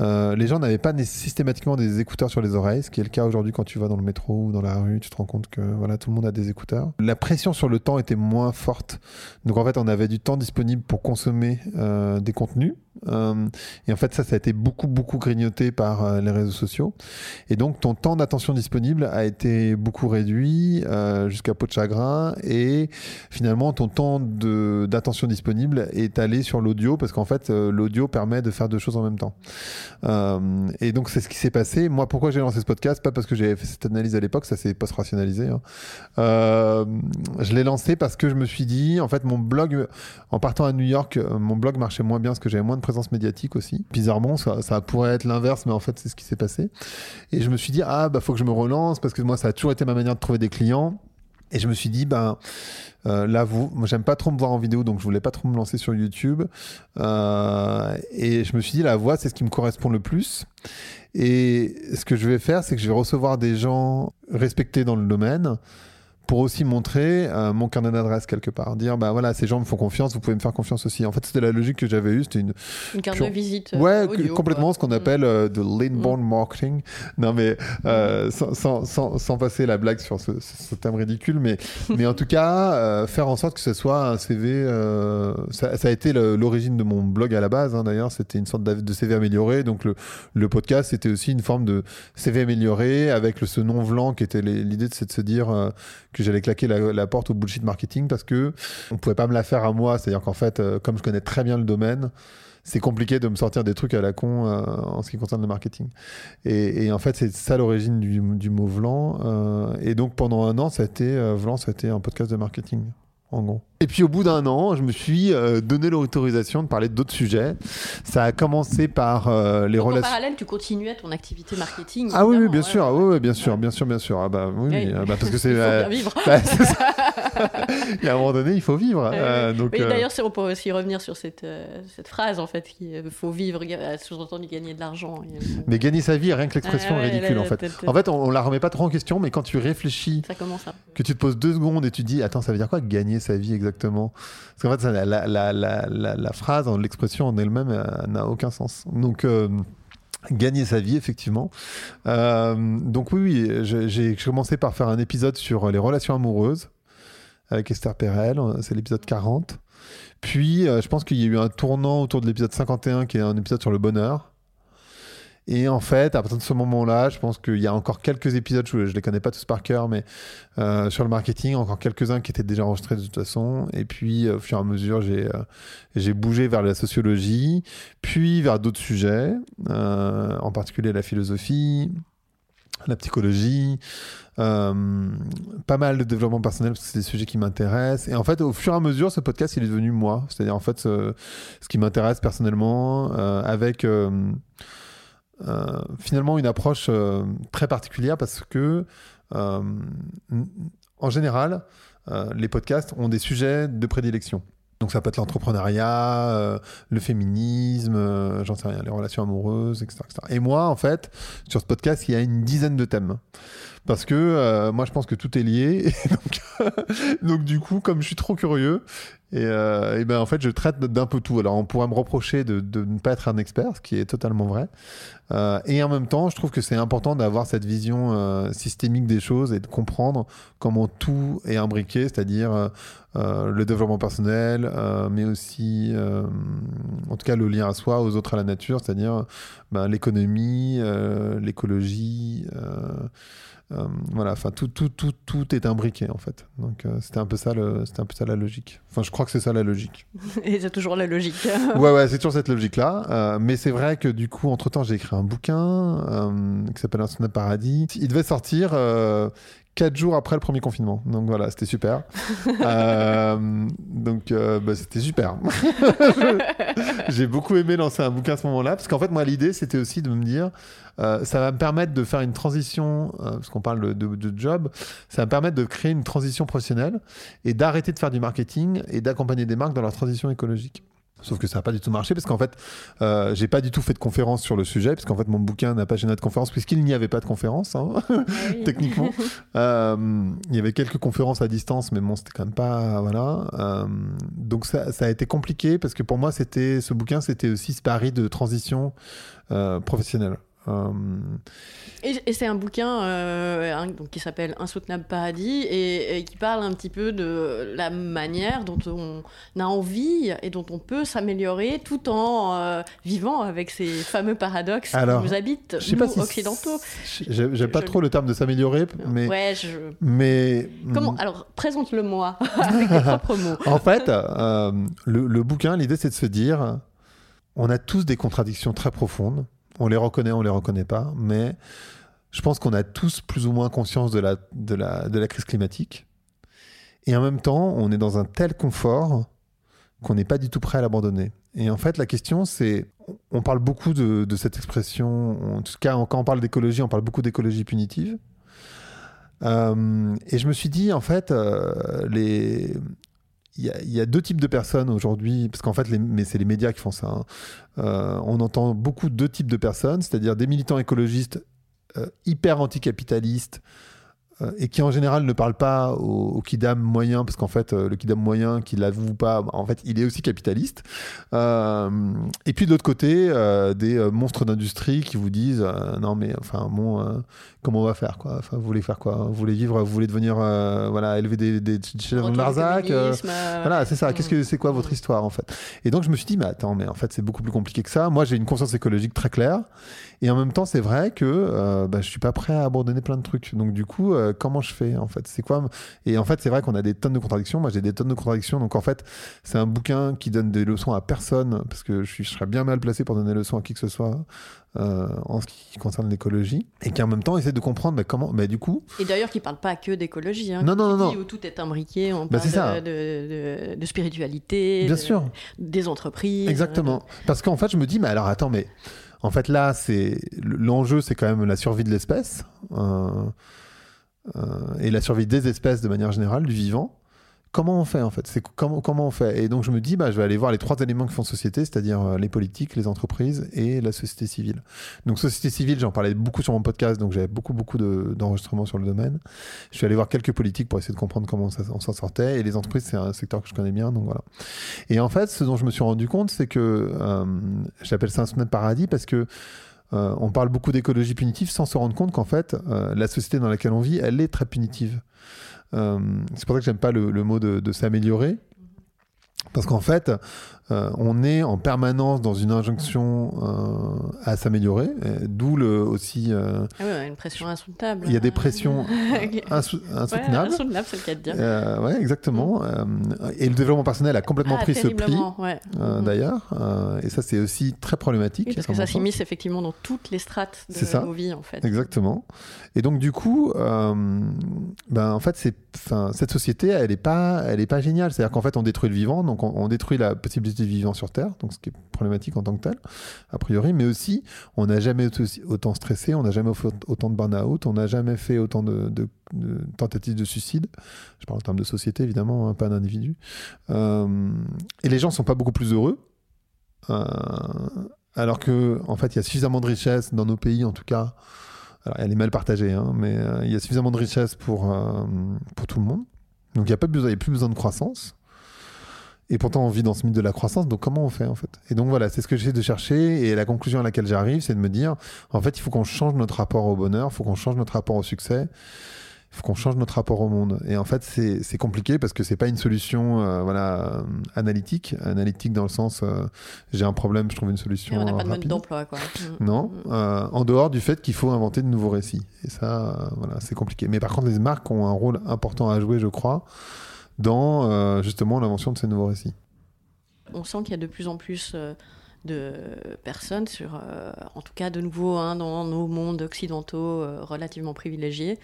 Euh, les gens n'avaient pas systématiquement des écouteurs sur les oreilles, ce qui est le cas aujourd'hui quand tu vas dans le métro ou dans la rue, tu te rends compte que voilà, tout le monde a des écouteurs. La pression sur le temps était moins forte. Donc en fait, on avait du temps disponible pour consommer euh, des contenus. Euh, et en fait, ça, ça a été beaucoup, beaucoup grignoté par euh, les réseaux sociaux. Et donc, ton temps d'attention disponible a été beaucoup réduit euh, jusqu'à peau de chagrin. Et finalement, ton temps d'attention disponible est allé sur l'audio parce qu'en fait, l'audio permet de faire deux choses en même temps. Et donc, c'est ce qui s'est passé. Moi, pourquoi j'ai lancé ce podcast? Pas parce que j'avais fait cette analyse à l'époque, ça s'est post-rationalisé. hein. Je l'ai lancé parce que je me suis dit, en fait, mon blog, en partant à New York, mon blog marchait moins bien parce que j'avais moins de présence médiatique aussi. Bizarrement, ça, ça pourrait être l'inverse, mais en fait, c'est ce qui s'est passé. Et je me suis dit, ah, bah, faut que je me relance parce que moi, ça a toujours été ma manière de trouver des clients. Et je me suis dit, ben, euh, là, vous, moi, j'aime pas trop me voir en vidéo, donc je voulais pas trop me lancer sur YouTube. Euh, et je me suis dit, la voix, c'est ce qui me correspond le plus. Et ce que je vais faire, c'est que je vais recevoir des gens respectés dans le domaine pour aussi montrer euh, mon carnet d'adresse quelque part. Dire, bah voilà, ces gens me font confiance, vous pouvez me faire confiance aussi. En fait, c'était la logique que j'avais eue. C'était une, Une carte Pure- de visite. euh, Ouais, audio, complètement quoi. ce qu'on Mm. appelle euh, de l'inbound marketing. Non, mais euh, sans, sans, sans, sans passer la blague sur ce, ce thème ridicule, mais, mais en tout cas, faire en sorte que ce soit un CV. ça, ça a été l'origine de mon blog à la base, hein, d'ailleurs. C'était une sorte de CV amélioré. Donc, le, le podcast, c'était aussi une forme de CV amélioré avec le, ce nom Vlan qui était l'idée, de se dire que j'allais claquer la, porte au bullshit marketing parce que on pouvait pas me la faire à moi. C'est-à-dire qu'en fait, euh, comme je connais très bien le domaine, c'est compliqué de me sortir des trucs à la con euh, en ce qui concerne le marketing. Et, en fait, c'est ça l'origine du, mot Vlan. euh, et donc, pendant un an, ça a été, Vlan, ça a été un podcast de marketing, en gros. Et puis, au bout d'un an, je me suis euh, donné l'autorisation de parler d'autres sujets. Ça a commencé par euh, les Donc, En relations. parallèle, tu continuais ton activité marketing. Ah oui, oui, bien ouais, sûr, ouais. oui, bien sûr, bien sûr, bien sûr. Ah bah oui, ah bah parce que c'est. Euh, bien vivre. bah, y a un moment donné, il faut vivre. Euh, donc, Oui, euh, D'ailleurs, on peut aussi revenir sur cette, euh, cette phrase, en fait, qui euh, faut vivre, sous-entendu gagner de l'argent. Et, mais gagner sa vie, rien que l'expression Ah ouais, est ridicule là, en fait. En fait, on, on la remet pas trop en question, mais quand tu réfléchis, Ça commence à... que tu te poses deux secondes et tu dis, attends, ça veut dire quoi gagner sa vie exactement? Parce qu'en fait, ça, la, la, la, la, la- la phrase, l'expression en elle-même n'a aucun sens. Donc, euh, gagner sa vie, effectivement. Euh, donc oui, oui, j'ai commencé par faire un épisode sur les relations amoureuses avec Esther Perel, c'est l'épisode 40. Puis, euh, je pense qu'il y a eu un tournant autour de l'épisode 51, qui est un épisode sur le bonheur. Et en fait, à partir de ce moment-là, je pense qu'il y a encore quelques épisodes, je ne les connais pas tous par cœur, mais euh, sur le marketing, encore quelques-uns qui étaient déjà enregistrés de toute façon. Et puis, euh, au fur et à mesure, j'ai bougé vers la sociologie, puis vers d'autres sujets, en particulier la philosophie, la psychologie, euh, pas mal de développement personnel parce que c'est des sujets qui m'intéressent. Et en fait, au fur et à mesure, ce podcast, il est devenu moi. C'est-à-dire, en fait, ce, qui m'intéresse personnellement, euh, avec euh, finalement une approche très particulière parce que, en général, les podcasts ont des sujets de prédilection. Donc ça peut être l'entrepreneuriat, euh, le féminisme, euh, j'en sais rien, les relations amoureuses, etc.. Et moi, en fait, sur ce podcast, il y a une dizaine de thèmes. Parce que euh, moi, je pense que tout est lié. Donc, du coup, comme je suis trop curieux, et, ben en fait, je traite d'un peu tout. Alors, on pourrait me reprocher de ne pas être un expert, ce qui est totalement vrai. Euh, et en même temps, je trouve que c'est important d'avoir cette vision euh, systémique des choses et de comprendre comment tout est imbriqué, c'est-à-dire euh, le développement personnel, mais aussi, en tout cas, le lien à soi, aux autres, à la nature, c'est-à-dire ben, l'économie, l'écologie. Euh, voilà, enfin tout, tout, tout, tout est imbriqué en fait. Donc euh, c'était un peu ça, c'était un peu ça la logique. Enfin, je crois que c'est ça la logique. Et c'est toujours la logique. ouais, ouais, c'est toujours cette logique-là. Euh, mais c'est vrai que du coup, entre temps, j'ai écrit un bouquin qui s'appelle Un sonnet paradis. Il devait sortir. Euh, Quatre jours après le premier confinement. Donc voilà, c'était super. Euh, donc euh, bah, c'était super. J'ai beaucoup aimé lancer un bouquin à ce moment-là, parce qu'en fait, moi, l'idée, c'était aussi de me dire, euh, ça va me permettre de faire une transition, parce qu'on parle de- de job, ça va me permettre de créer une transition professionnelle et d'arrêter de faire du marketing et d'accompagner des marques dans leur transition écologique. Sauf que ça n'a pas du tout marché parce qu'en fait, euh, j'ai pas du tout fait de conférence sur le sujet, parce qu'en fait, mon bouquin n'a pas gêné de conférence, puisqu'il n'y avait pas de conférence, hein, techniquement. Euh, il y avait quelques conférences à distance, mais bon, c'était quand même pas. Voilà. Euh, donc ça, ça a été compliqué parce que pour moi, c'était ce bouquin, c'était aussi ce pari de transition euh, professionnelle. Euh, Et, et c'est un bouquin euh, un- donc, qui s'appelle Insoutenable Paradis et, et qui parle un petit peu de la manière dont on a envie et dont on peut s'améliorer tout en euh, vivant avec ces fameux paradoxes Alors, qui nous habitent, je sais nous, pas si occidentaux. j'ai- J'aime pas Je- trop le terme de s'améliorer, mais. Ouais, je... mais Comment Alors, présente-le-moi avec tes propres mots. En fait, euh, le, le bouquin, l'idée, c'est de se dire, on a tous des contradictions très profondes. On les reconnaît, on les reconnaît pas, mais je pense qu'on a tous plus ou moins conscience de la, crise climatique. Et en même temps, on est dans un tel confort qu'on n'est pas du tout prêt à l'abandonner. Et en fait, la question, c'est, on parle beaucoup de, de cette expression, en tout cas, quand on parle d'écologie, on parle beaucoup d'écologie punitive. Euh, et je me suis dit, en fait, euh, les, il y, a, deux types de personnes aujourd'hui, parce qu'en fait, mais c'est les médias qui font ça. hein. Euh, on entend beaucoup deux types de personnes, c'est-à-dire des militants écologistes euh, hyper anticapitalistes euh, et qui en général ne parlent pas au, au kidam moyen, parce qu'en fait, euh, le kidam moyen qui l'avoue pas, en fait, il est aussi capitaliste. Et puis de l'autre côté, des monstres d'industrie qui vous disent non mais enfin bon, comment on va faire quoi Enfin, vous voulez faire quoi? Vous voulez vivre Vous voulez devenir euh, voilà élever des, des, des chefs Retour de Larzac euh, euh, voilà, c'est ça. Qu'est-ce que c'est quoi votre Mm. histoire en fait? Et donc je me suis dit, mais attends, mais en fait c'est beaucoup plus compliqué que ça. Moi j'ai une conscience écologique très claire, et en même temps c'est vrai que euh, bah, je suis pas prêt à abandonner plein de trucs. Donc du coup, euh, comment je fais en fait? C'est quoi Et en fait c'est vrai qu'on a des tonnes de contradictions. Moi j'ai des tonnes de contradictions. Donc en fait c'est un bouquin qui donne des leçons à personne parce que je, suis, je serais bien mal placé pour donner des leçons à qui que ce soit. Euh, en ce qui concerne l'écologie et qui en même temps essaie de comprendre bah, comment bah, du coup Et d'ailleurs, qui parle pas que d'écologie. Hein, Non, non, non, non. Où tout est imbriqué. On Bah, parle ça. de, de- de- de spiritualité. Bien de- sûr. Des entreprises. Exactement. Parce qu'en fait, je me dis, mais alors attends, mais en fait là, c'est l'enjeu, c'est quand même la survie de l'espèce euh, euh, et la survie des espèces de manière générale, du vivant. Comment on fait en fait? C'est comment comment on fait? Et donc je me dis, bah je vais aller voir les trois éléments qui font société, c'est-à-dire euh, les politiques, les entreprises et la société civile. Donc société civile, j'en parlais beaucoup sur mon podcast, donc j'avais beaucoup beaucoup de- d'enregistrements sur le domaine. Je suis allé voir quelques politiques pour essayer de comprendre comment on s'en sortait. Et les entreprises, c'est un secteur que je connais bien, donc voilà. Et en fait, ce dont je me suis rendu compte, c'est que euh, j'appelle ça un sonnet de paradis parce que euh, on parle beaucoup d'écologie punitive sans se rendre compte qu'en fait, la société dans laquelle on vit, elle est très punitive. Euh, c'est pour ça que j'aime pas le, mot de s'améliorer. Parce qu'en fait, euh, on est en permanence dans une injonction euh, à s'améliorer, d'où le aussi euh, Ah ouais, une pression insoutenable. il y a des pressions insou- Ouais, insoutenables. insoutenable, c'est le cas de dire. Ouais, exactement. Euh, et le développement personnel a complètement Ah, pris ce pli, ouais. euh, Mhm. d'ailleurs. Et ça, c'est aussi très problématique. Oui, parce que ça s'immisce effectivement dans toutes les strates ça. de nos vies, en fait. Exactement. Et donc du coup, ben en fait, cette société, elle est pas, elle est pas géniale. C'est-à-dire qu'en fait, on détruit le vivant, donc on, on détruit la possibilité de vivants sur Terre, donc ce qui est problématique en tant que tel, a priori, mais aussi on n'a jamais autant stressé, on n'a jamais fait autant de burn-out, on n'a jamais fait autant de, tentatives de suicide. Je parle en termes de société, évidemment, hein, pas d'individu. Euh, et les gens sont pas beaucoup plus heureux. Euh, alors que, en fait, il y a suffisamment de richesse dans nos pays, en tout cas. Elle est mal partagée, hein, mais euh, il y a suffisamment de richesse pour, pour tout le monde. Donc, il n'y a, a plus besoin de croissance. Et pourtant, on vit dans ce mythe de la croissance. Donc, comment on fait, en fait? Et donc, voilà, c'est ce que j'essaie de chercher. Et la conclusion à laquelle j'arrive, c'est de me dire, en fait, il faut qu'on change notre rapport au bonheur, il faut qu'on change notre rapport au succès. Il faut qu'on change notre rapport au monde. Et en fait, c'est compliqué parce que c'est pas une solution euh, voilà, euh, analytique. Analytique dans le sens, euh, j'ai un problème, je trouve une solution Et on n'a pas de mode d'emploi, quoi. Mm. Non, euh, en dehors du fait qu'il faut inventer de nouveaux récits. Et ça, voilà, c'est compliqué. Mais par contre, les marques ont un rôle important à jouer, je crois, dans euh, justement l'invention de ces nouveaux récits. On sent qu'il y a de plus en plus euh, de personnes, sur, euh, en tout cas de nouveau hein, dans nos mondes occidentaux relativement privilégiés,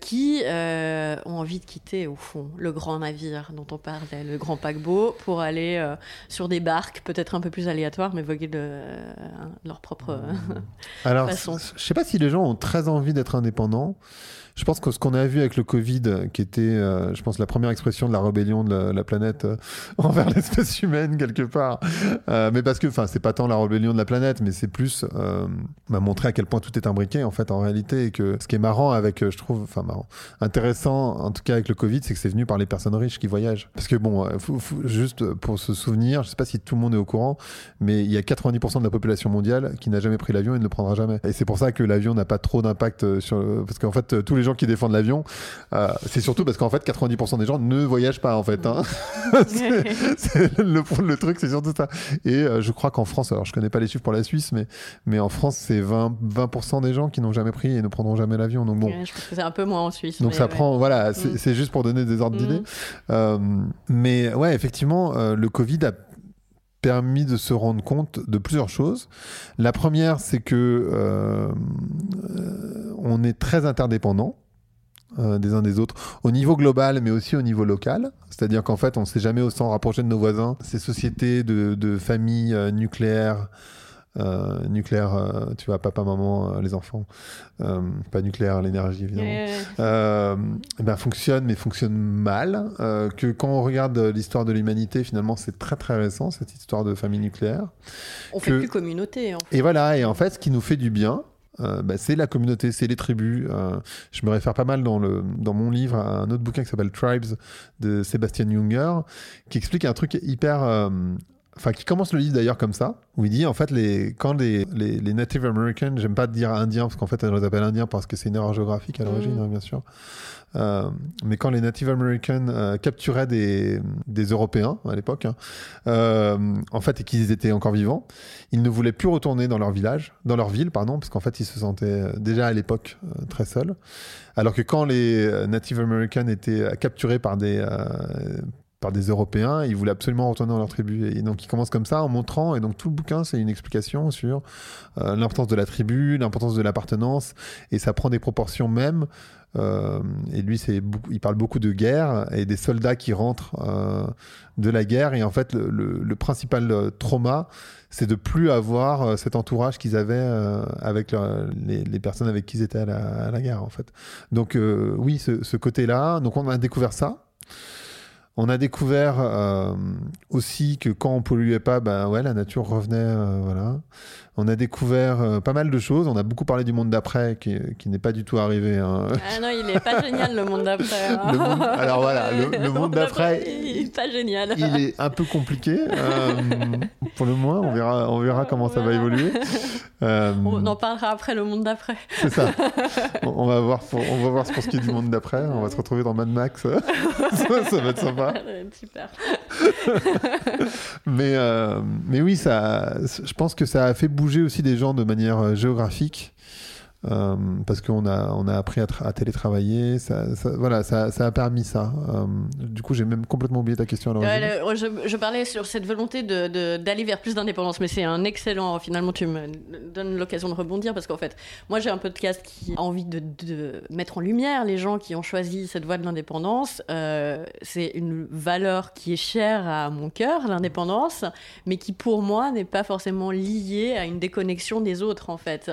qui ont envie de quitter au fond le grand navire dont on parlait, le grand paquebot, pour aller sur des barques peut-être un peu plus aléatoires, mais voguer de, leur propre... Alors, façon. je sais pas si les gens ont très envie d'être indépendants. Je pense que ce qu'on a vu avec le Covid, qui était, euh, je pense, la première expression de la rébellion de la, la planète euh, envers l'espèce humaine quelque part, Euh, mais parce que, enfin, c'est pas tant la rébellion de la planète, mais c'est plus m'a montré à quel point tout est imbriqué en fait en réalité, et que ce qui est marrant avec, je trouve, enfin marrant, intéressant en tout cas avec le Covid, c'est que c'est venu par les personnes riches qui voyagent. Parce que bon, juste pour se souvenir, je sais pas si tout le monde est au courant, mais il y a 90% de la population mondiale qui n'a jamais pris l'avion et ne le prendra jamais. Et c'est pour ça que l'avion n'a pas trop d'impact sur le... parce qu'en fait tous les gens qui défendent l'avion, euh, c'est surtout parce qu'en fait 90% des gens ne voyagent pas en fait. hein. c'est c'est le, le truc, c'est surtout ça. Et euh, je crois qu'en France, alors je connais pas les chiffres pour la Suisse, mais mais en France c'est 20 20% des gens qui n'ont jamais pris et ne prendront jamais l'avion. Donc bon. Ouais, je pense que c'est un peu moins en Suisse. Donc ça ouais. prend, voilà, c'est Mm. c'est juste pour donner des ordres Mm. d'idées. Euh, mais ouais, effectivement, le Covid a permis de se rendre compte de plusieurs choses. La première, c'est que euh, on est très interdépendants. euh, des uns des autres au niveau global mais aussi au niveau local c'est à dire qu'en fait on ne sait jamais autant rapprocher de nos voisins ces sociétés de, de familles euh, nucléaires euh, nucléaire, euh, tu vois, papa, maman, euh, les enfants, pas nucléaire, l'énergie évidemment, ben, fonctionne, mais fonctionne mal. que quand on regarde l'histoire de l'humanité, finalement, c'est très très récent, cette histoire de famille nucléaire. On fait que- plus communauté. En fait. Et voilà, et en fait, ce qui nous fait du bien, euh, bah, c'est la communauté, c'est les tribus. Euh, je me réfère pas mal dans, le, dans mon livre à un autre bouquin qui s'appelle Tribes de Sébastien Junger, qui explique un truc hyper. euh, Enfin, qui commence le livre d'ailleurs comme ça, où il dit en fait, les, quand les, les, les Native Americans, j'aime pas dire indiens, parce qu'en fait, on les appelle indiens parce que c'est une erreur géographique à l'origine, Mhm. hein, bien sûr. Euh, mais quand les Native Americans euh, capturaient des, des Européens à l'époque, hein, euh, en fait, et qu'ils étaient encore vivants, ils ne voulaient plus retourner dans leur village, dans leur ville, pardon, parce qu'en fait, ils se sentaient euh, déjà à l'époque euh, très seuls. Alors que quand les euh, Native Americans étaient capturés par des euh, par des Européens, ils voulaient absolument retourner dans leur tribu. Et donc, ils commencent comme ça en montrant, et donc tout le bouquin, c'est une explication sur euh, l'importance de la tribu, l'importance de l'appartenance, et ça prend des proportions même. euh, et lui, c'est il parle beaucoup de guerre et des soldats qui rentrent euh, de la guerre. Et en fait, le, le- le principal euh, trauma, c'est de plus avoir euh, cet entourage qu'ils avaient euh, avec les, les personnes avec qui ils étaient à la, à la guerre, en fait. Donc, oui, ce, ce côté-là. Donc, on a découvert ça. On a découvert euh, aussi que quand on polluait pas, ben ouais, la nature revenait, euh, voilà. On a découvert euh, pas mal de choses. On a beaucoup parlé du monde d'après, qui, qui n'est pas du tout arrivé. hein. Ah non, il est pas génial le monde d'après. hein. Monde- alors voilà, le- le monde d'après, il est pas génial. Il est un peu compliqué, euh, pour le moins. On verra, on verra comment ça va évoluer. Euh, On en parlera après le monde d'après. c'est ça. On, on va voir, pour, on va voir pour ce qui est du monde d'après. On va se retrouver dans Mad Max. ça, ça va être sympa. Super. Mais, mais oui, ça, je pense que ça a fait bouger aussi des gens de manière euh, géographique. Euh, parce qu'on a, on a appris à, tra- à télétravailler. Ça, voilà, ça, a permis ça. Euh, du coup, j'ai même complètement oublié ta question je, parlais sur cette volonté d'aller vers plus d'indépendance, mais c'est un excellent. Finalement, tu me donnes l'occasion de rebondir parce qu'en fait, moi j'ai un podcast qui a envie de, mettre en lumière les gens qui ont choisi cette voie de l'indépendance. Euh, c'est une valeur qui est chère à mon cœur, l'indépendance, mais qui pour moi n'est pas forcément liée à une déconnexion des autres en fait.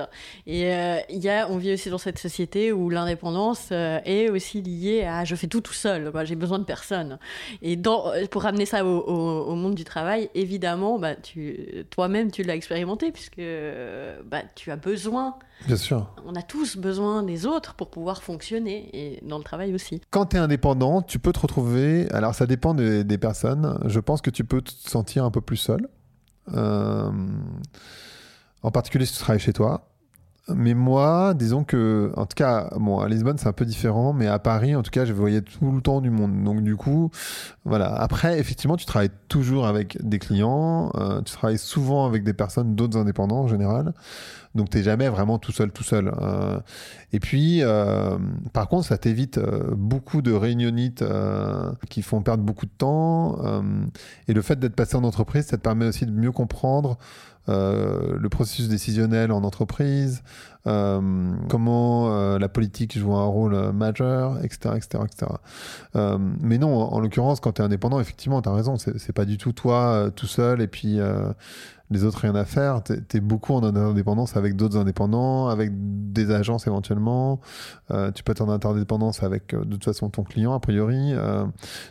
Il y a, on vit aussi dans cette société où l'indépendance euh, est aussi liée à je fais tout tout seul, j'ai besoin de personne. Et dans, pour ramener ça au, au- au monde du travail, évidemment, bah, tu, toi-même, tu l'as expérimenté, puisque euh, bah, tu as besoin, Bien sûr. on a tous besoin des autres pour pouvoir fonctionner, et dans le travail aussi. Quand tu es indépendant, tu peux te retrouver. Alors, ça dépend de- des personnes. Je pense que tu peux te sentir un peu plus seul. Euh, en particulier si tu travailles chez toi. Mais moi, disons que, en tout cas, bon, à Lisbonne, c'est un peu différent, mais à Paris, en tout cas, je voyais tout le temps du monde. Donc, du coup, voilà. Après, effectivement, tu travailles toujours avec des clients, euh, tu travailles souvent avec des personnes, d'autres indépendants en général. Donc, tu n'es jamais vraiment tout seul, tout seul. Euh, et puis, euh, par contre, ça t'évite euh, beaucoup de réunionites euh, qui font perdre beaucoup de temps. euh, et le fait d'être passé en entreprise, ça te permet aussi de mieux comprendre euh, le processus décisionnel en entreprise, euh, comment euh, la politique joue un rôle majeur, etc. etc., etc. Mais non, en, en l'occurrence, quand tu es indépendant, effectivement, tu as raison, c'est pas du tout toi tout seul et puis les autres rien à faire. Tu es, beaucoup en indépendance avec d'autres indépendants, avec des agences éventuellement. Euh, tu peux être en interdépendance avec euh, de toute façon ton client, a priori. Euh,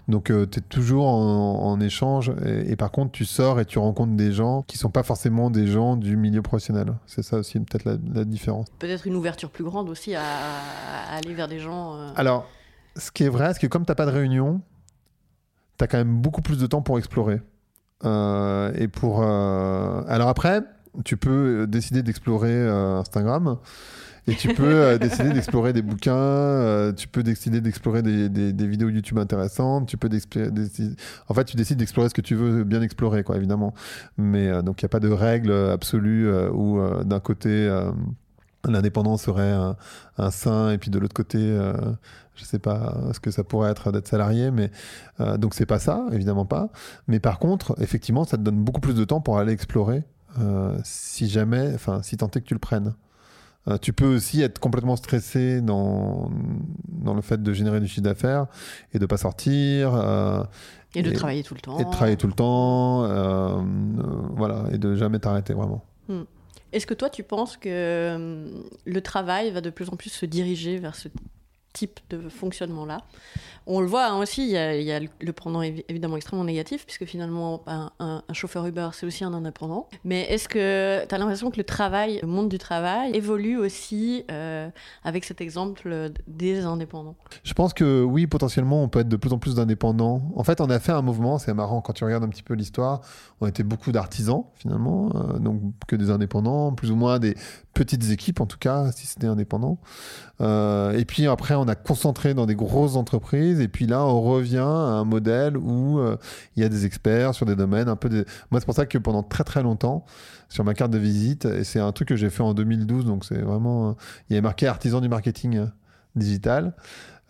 donc tu es toujours en, en échange et, et par contre, tu sors et tu rencontres des gens qui sont pas forcément des gens du milieu professionnel. C'est ça aussi peut-être la, la différence. Peut-être une ouverture plus grande aussi à, à aller vers des gens. euh, Alors, ce qui est vrai, c'est que comme tu n'as pas de réunion, tu as quand même beaucoup plus de temps pour explorer. Euh, et pour. euh, Alors après, tu peux décider d'explorer euh, Instagram. Et tu peux euh, décider d'explorer des bouquins, euh, tu peux décider d'explorer des, des- des vidéos YouTube intéressantes, tu peux décider- En fait, tu décides d'explorer ce que tu veux bien explorer, quoi, évidemment. Mais euh, donc, il n'y a pas de règle absolue euh, où euh, d'un côté, l'indépendance serait un, un saint et puis de l'autre côté, euh, je sais pas ce que ça pourrait être d'être salarié, mais euh, donc c'est pas ça, évidemment pas. Mais par contre, effectivement, ça te donne beaucoup plus de temps pour aller explorer, euh, si jamais, enfin, si tant est que tu le prennes. Euh, tu peux aussi être complètement stressé dans, dans le fait de générer du chiffre d'affaires et de pas sortir. euh, et de et- travailler tout le temps. et de travailler tout le temps, voilà, et de jamais t'arrêter vraiment. Est-ce que toi, tu penses que euh, le travail va de plus en plus se diriger vers ce type de fonctionnement-là On le voit hein, aussi, il y a, le- pendant évi- évidemment extrêmement négatif, puisque finalement, un, chauffeur Uber, c'est aussi un indépendant. Mais est-ce que tu as l'impression que le travail, le monde du travail, évolue aussi euh, avec cet exemple des indépendants? Je pense que oui, potentiellement, on peut être de plus en plus d'indépendants. En fait, on a fait un mouvement, c'est marrant, quand tu regardes un petit peu l'histoire, on était beaucoup d'artisans, finalement, euh, donc que des indépendants, plus ou moins des petites équipes, en tout cas, si c'était indépendant. Euh, et puis après, on a concentré dans des grosses entreprises, et puis là, on revient à un modèle où euh, il y a des experts sur des domaines un peu des... Moi, c'est pour ça que pendant très très longtemps, sur ma carte de visite, et c'est un truc que j'ai fait en 2012, donc c'est vraiment... euh, Il y avait marqué artisan du marketing digital.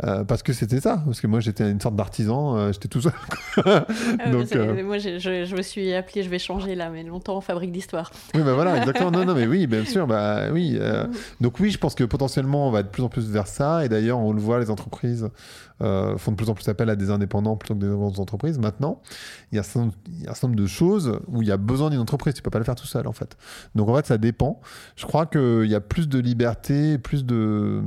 Euh, parce que c'était ça, parce que moi j'étais une sorte d'artisan, euh, j'étais tout seul. Ah, Donc, euh, Moi, je, je me suis appelée, je vais changer là, mais longtemps en fabrique d'histoire. Oui, bah voilà, exactement. Non, non, mais oui, bien sûr, bah oui. donc oui, je pense que potentiellement on va de plus en plus vers ça, et d'ailleurs on le voit, les entreprises font de plus en plus appel à des indépendants plutôt que des grandes entreprises. Maintenant, il y, a un certain- il y a un certain nombre de choses où il y a besoin d'une entreprise, tu peux pas le faire tout seul en fait. Donc en fait, ça dépend. Je crois qu'il y a plus de liberté, plus de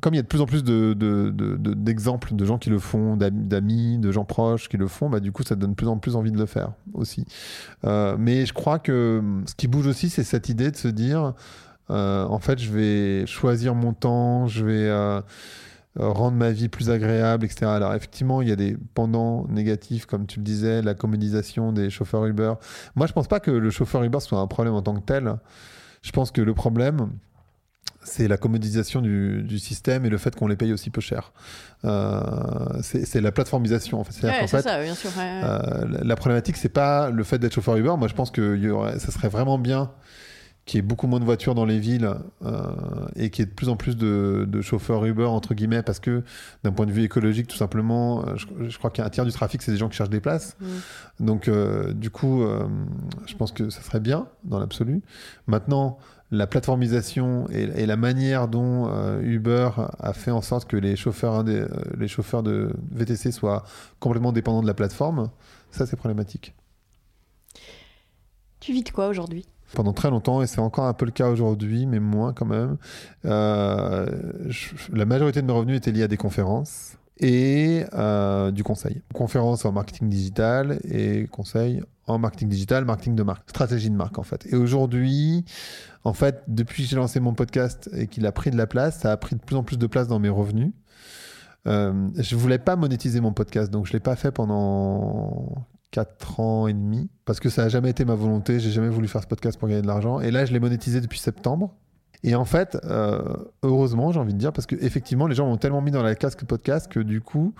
comme il y a de plus en plus de- de- de- de- d'exemples de, gens qui le font, d'am- d'amis, de gens proches qui le font, bah, du coup, ça donne de plus en plus envie de le faire aussi. Euh, mais je crois que hum, ce qui bouge aussi, c'est cette idée de se dire, euh, en fait, je vais choisir mon temps, je vais euh, rendre ma vie plus agréable, etc. Alors effectivement, il y a des pendants négatifs, comme tu le disais, la commodisation des chauffeurs Uber. Moi, je pense pas que le chauffeur Uber soit un problème en tant que tel. Je pense que le problème, c'est la commodisation du, du système et le fait qu'on les paye aussi peu cher. Euh, c'est la plateformisation. En fait. Ouais, qu'en c'est fait, ça, bien sûr. ouais, ouais. euh, la- la problématique, c'est pas le fait d'être chauffeur Uber. Moi, je pense que y aurait, ça serait vraiment bien qu'il y ait beaucoup moins de voitures dans les villes euh, et qu'il y ait de plus en plus de, de chauffeurs Uber, entre guillemets, parce que d'un point de vue écologique, tout simplement, je, je crois qu'un tiers du trafic, c'est des gens qui cherchent des places. Mm. Donc, du coup, je pense que ça serait bien dans l'absolu. Maintenant, la plateformisation et, et la manière dont euh, Uber a fait en sorte que les chauffeurs, indé- euh, les chauffeurs de VTC soient complètement dépendants de la plateforme, ça, c'est problématique. Tu vis de quoi aujourd'hui? Pendant très longtemps, et c'est encore un peu le cas aujourd'hui, mais moins quand même. Euh, je- la majorité de mes revenus étaient liés à des conférences et euh, du conseil. Conférences en marketing digital et conseil en marketing digital, marketing de marque, stratégie de marque en fait. Et aujourd'hui, en fait, depuis que j'ai lancé mon podcast et qu'il a pris de la place, ça a pris de plus en plus de place dans mes revenus. Euh, je voulais pas monétiser mon podcast, donc je l'ai pas fait pendant 4 ans et demi parce que ça a jamais été ma volonté. J'ai jamais voulu faire ce podcast pour gagner de l'argent. Et là, je l'ai monétisé depuis septembre. Et en fait, euh, heureusement, j'ai envie de dire, parce que effectivement, les gens m'ont tellement mis dans la casque podcast que du coup,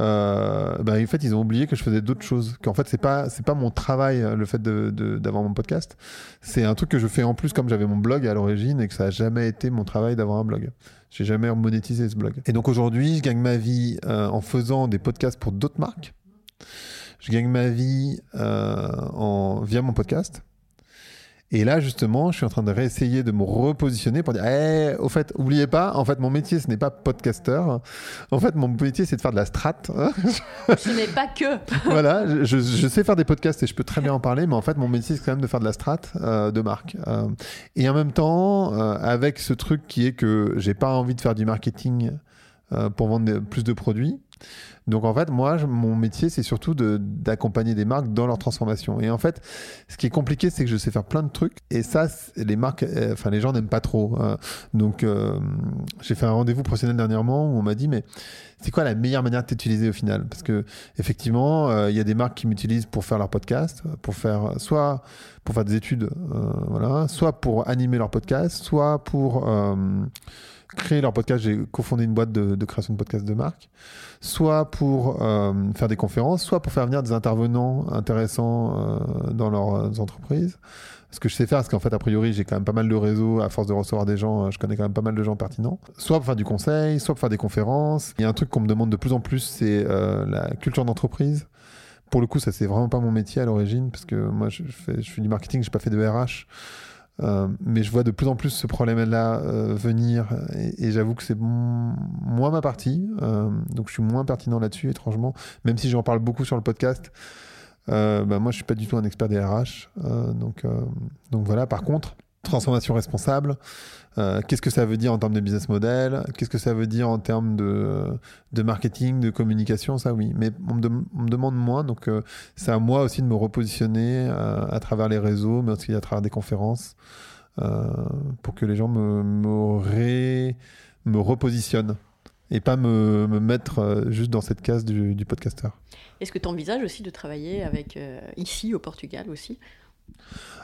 euh, bah, en fait, ils ont oublié que je faisais d'autres choses. Qu'en fait, c'est pas c'est pas mon travail euh, le fait de- de- d'avoir mon podcast. C'est un truc que je fais en plus comme j'avais mon blog à l'origine et que ça a jamais été mon travail d'avoir un blog. J'ai jamais monétisé ce blog. Et donc aujourd'hui, je gagne ma vie euh, en faisant des podcasts pour d'autres marques. Je gagne ma vie euh, en, via mon podcast. Et là, justement, je suis en train de réessayer de me repositionner pour dire, Eh, au fait, oubliez pas, en fait, mon métier, ce n'est pas podcasteur. En fait, mon métier, c'est de faire de la strat. Ce n'est pas que. voilà, je, je sais faire des podcasts et je peux très bien en parler, mais en fait, mon métier, c'est quand même de faire de la strat euh, de marque. Euh, et en même temps, euh, avec ce truc qui est que j'ai pas envie de faire du marketing euh, pour vendre plus de produits. Donc en fait, moi, mon métier, c'est surtout d'accompagner des marques dans leur transformation. Et en fait, ce qui est compliqué, c'est que je sais faire plein de trucs. Et ça, les marques, euh, enfin les gens n'aiment pas trop. Euh, donc euh, j'ai fait un rendez-vous professionnel dernièrement où on m'a dit, mais c'est quoi la meilleure manière de t'utiliser au final? Parce que effectivement, euh, il y a des marques qui m'utilisent pour faire leur podcast, pour faire soit pour faire des études, voilà, soit pour animer leur podcast, soit pour créer leur podcast. J'ai cofondé une boîte de, de création de podcasts de marque, soit pour euh, faire des conférences, soit pour faire venir des intervenants intéressants euh, dans leurs entreprises. Ce que je sais faire, parce qu'en fait, a priori, j'ai quand même pas mal de réseaux. À force de recevoir des gens, euh, je connais quand même pas mal de gens pertinents. Soit pour faire du conseil, soit pour faire des conférences. Il y a un truc qu'on me demande de plus en plus, c'est euh, la culture d'entreprise. Pour le coup, ça c'est vraiment pas mon métier à l'origine, parce que moi, je fais, je fais du marketing, j'ai pas fait de RH. Euh, mais je vois de plus en plus ce problème-là euh, venir et, j'avoue que c'est moins ma partie, euh, donc je suis moins pertinent là-dessus, étrangement, même si j'en parle beaucoup sur le podcast. Bah, moi, je suis pas du tout un expert des RH, donc voilà. Par contre, transformation responsable, euh, qu'est-ce que ça veut dire en termes de business model? Qu'est-ce que ça veut dire en termes de, de marketing, de communication? Ça, oui. Mais on me, dem- on me demande moins, donc euh, c'est à moi aussi de me repositionner euh, à travers les réseaux, mais aussi à travers des conférences, euh, pour que les gens me, me, ré- me repositionnent et pas me, me mettre euh, juste dans cette case du, du podcasteur. Est-ce que tu envisages aussi de travailler avec euh, ici au Portugal aussi?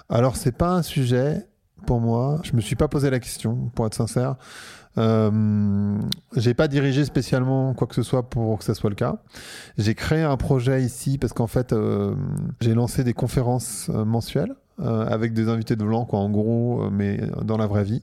Alors, c'est pas un sujet pour moi. Je me suis pas posé la question, pour être sincère. Euh, j'ai pas dirigé spécialement quoi que ce soit pour que ça soit le cas. J'ai créé un projet ici parce qu'en fait, euh, j'ai lancé des conférences euh, mensuelles euh, avec des invités de blanc, quoi, en gros, euh, mais dans la vraie vie.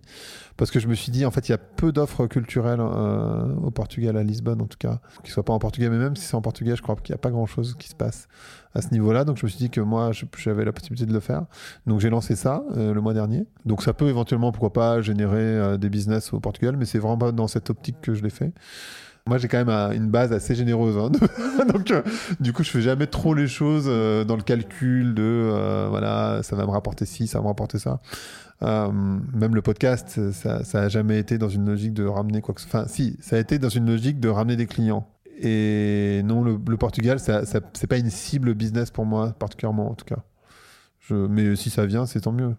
Parce que je me suis dit, en fait, il y a peu d'offres culturelles euh, au Portugal, à Lisbonne en tout cas, qui soient pas en portugais, mais même si c'est en portugais, je crois qu'il n'y a pas grand chose qui se passe à ce niveau-là. Donc je me suis dit que moi, j'avais la possibilité de le faire. Donc j'ai lancé ça euh, le mois dernier. Donc ça peut éventuellement, pourquoi pas, générer euh, des business au Portugal, mais c'est vraiment pas dans cette optique que je l'ai fait. Moi, j'ai quand même une base assez généreuse. hein. Donc, euh, du coup, je fais jamais trop les choses euh, dans le calcul de euh, voilà, ça va me rapporter ci, ça va me rapporter ça. Même le podcast, ça, a jamais été dans une logique de ramener quoi que ce soit. Enfin, si, ça a été dans une logique de ramener des clients. Et non, le, Portugal, c'est pas une cible business pour moi, particulièrement en tout cas. Mais si ça vient, c'est tant mieux.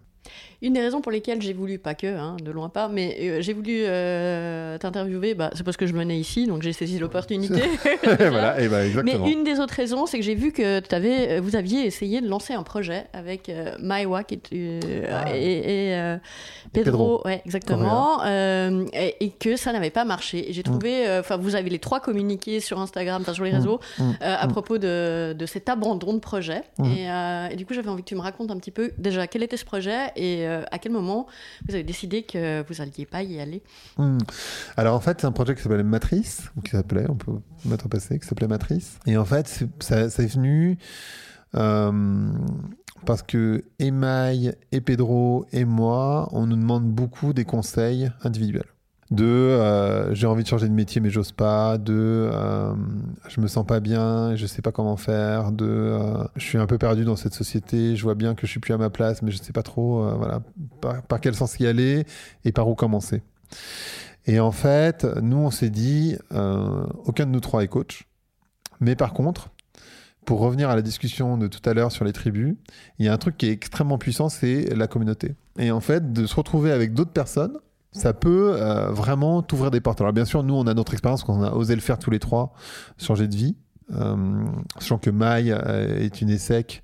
Une des raisons pour lesquelles j'ai voulu, pas que, hein, de loin pas, mais euh, j'ai voulu euh, t'interviewer, bah, c'est parce que je venais ici, donc j'ai saisi l'opportunité. voilà, et bah exactement. Mais une des autres raisons, c'est que j'ai vu que avais, vous aviez essayé de lancer un projet avec euh, Maiwa qui est, euh, Ah. et, et, euh, Pedro, Pedro. ouais, exactement, euh, et, et que ça n'avait pas marché. J'ai trouvé, euh, enfin, vous avez les trois communiqués sur Instagram, enfin sur les Mm, réseaux, mm, euh, à mm. propos de, de cet abandon de projet. Mm. Et, euh, et du coup, j'avais envie que tu me racontes un petit peu déjà quel était ce projet et euh, à quel moment vous avez décidé que vous n'alliez pas y aller? Hmm. Alors en fait, c'est un projet qui s'appelle Matrice, ou qui s'appelait, on peut mettre au passé, qui s'appelait Matrice. Et en fait, ça, est venu euh, parce que Email et Pedro et moi, on nous demande beaucoup des conseils individuels. De euh, j'ai envie de changer de métier mais j'ose pas, de euh, je me sens pas bien je sais pas comment faire, de euh, je suis un peu perdu dans cette société, je vois bien que je suis plus à ma place mais je sais pas trop euh, voilà, par, quel sens y aller et par où commencer. Et en fait, nous, on s'est dit, aucun de nous trois est coach. Mais par contre, pour revenir à la discussion de tout à l'heure sur les tribus, il y a un truc qui est extrêmement puissant, c'est la communauté. Et en fait, de se retrouver avec d'autres personnes, ça peut euh, vraiment t'ouvrir des portes. Alors bien sûr, nous, on a notre expérience, qu'on a osé le faire tous les trois, changer de vie. Euh, sachant que Maï euh, est une ESSEC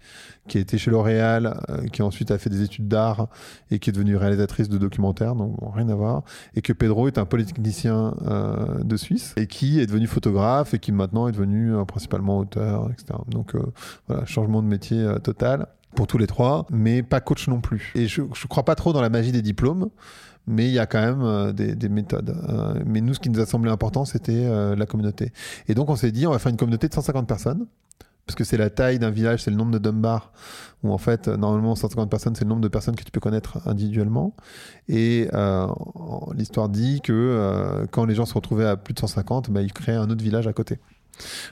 qui a été chez L'Oréal, euh, qui ensuite a fait des études d'art et qui est devenue réalisatrice de documentaires, donc bon, rien à voir. Et que Pedro est un polytechnicien euh, de Suisse et qui est devenu photographe et qui maintenant est devenu euh, principalement auteur, etc. Donc euh, voilà, changement de métier total pour tous les trois, mais pas coach non plus. Et je ne crois pas trop dans la magie des diplômes. Mais il y a quand même euh, des, des méthodes. Euh, mais nous, ce qui nous a semblé important, c'était euh, la communauté. Et donc, on s'est dit, on va faire une communauté de 150 personnes parce que c'est la taille d'un village, c'est le nombre de Dunbar, où en fait, normalement, 150 personnes, c'est le nombre de personnes que tu peux connaître individuellement. Et l'histoire dit que quand les gens se retrouvaient à plus de 150, bah, ils créaient un autre village à côté.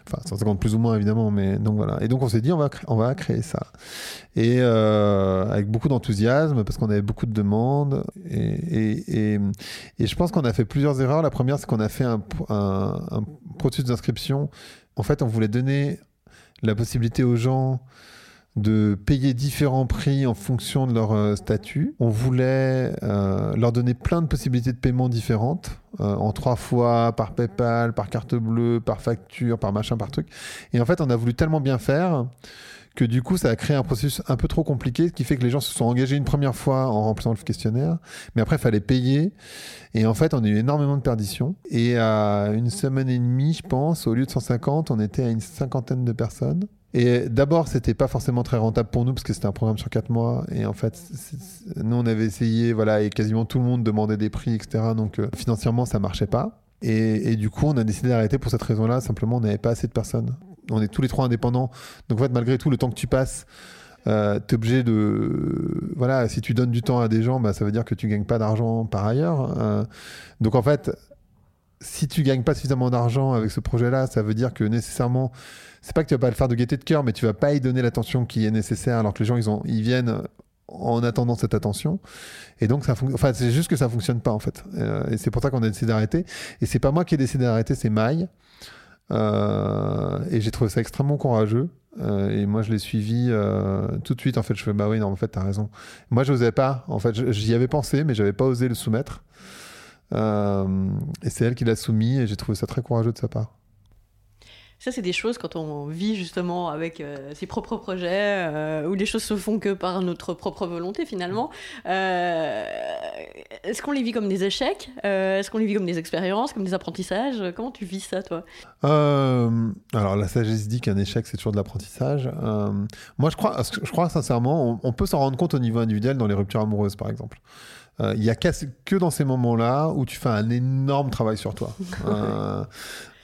Enfin, 150 plus ou moins, évidemment, mais donc voilà. Et donc, on s'est dit, on va, on va créer ça. Et euh, avec beaucoup d'enthousiasme, parce qu'on avait beaucoup de demandes. Et, et, et, et je pense qu'on a fait plusieurs erreurs. La première, c'est qu'on a fait un, un, un processus d'inscription. En fait, on voulait donner la possibilité aux gens de payer différents prix en fonction de leur euh, statut. On voulait euh, leur donner plein de possibilités de paiement différentes, euh, en trois fois, par PayPal, par carte bleue, par facture, par machin, par truc. Et en fait, on a voulu tellement bien faire que du coup, ça a créé un processus un peu trop compliqué, ce qui fait que les gens se sont engagés une première fois en remplissant le questionnaire, mais après, il fallait payer. Et en fait, on a eu énormément de perditions. Et à une semaine et demie, je pense, au lieu de 150, on était à une cinquantaine de personnes. Et d'abord, c'était pas forcément très rentable pour nous parce que c'était un programme sur quatre mois. Et en fait, nous, on avait essayé, voilà, et quasiment tout le monde demandait des prix, etc. Donc euh, financièrement, ça marchait pas. Et, du coup, on a décidé d'arrêter pour cette raison-là. Simplement, on n'avait pas assez de personnes. On est tous les trois indépendants. Donc en fait, malgré tout, le temps que tu passes, euh, tu es obligé de. Voilà, si tu donnes du temps à des gens, bah, ça veut dire que tu gagnes pas d'argent par ailleurs. Euh, donc en fait, si tu gagnes pas suffisamment d'argent avec ce projet-là, ça veut dire que nécessairement, c'est pas que tu vas pas le faire de gaieté de cœur, mais tu vas pas y donner l'attention qui est nécessaire, alors que les gens ils ont, ils viennent en attendant cette attention. Et donc ça, enfin c'est juste que ça fonctionne pas en fait. Euh, et c'est pour ça qu'on a décidé d'arrêter. Et c'est pas moi qui ai décidé d'arrêter, c'est Maï. Euh, et j'ai trouvé ça extrêmement courageux. Euh, et moi, je l'ai suivi euh, tout de suite. En fait, je fais bah oui, non, en fait, t'as raison. Moi, je n'osais pas. En fait, j'y avais pensé, mais j'avais pas osé le soumettre. Euh, et c'est elle qui l'a soumis, et j'ai trouvé ça très courageux de sa part. Ça, c'est des choses quand on vit justement avec euh, ses propres projets, euh, où les choses se font que par notre propre volonté finalement. Euh, Est-ce qu'on les vit comme des échecs? Est-ce qu'on les vit comme des expériences, comme des apprentissages? Comment tu vis ça, toi? Alors la sagesse dit qu'un échec c'est toujours de l'apprentissage. Moi je crois, je crois sincèrement, on, on peut s'en rendre compte au niveau individuel dans les ruptures amoureuses par exemple. Euh, Il y a qu'à- que dans ces moments-là où tu fais un énorme travail sur toi. Euh,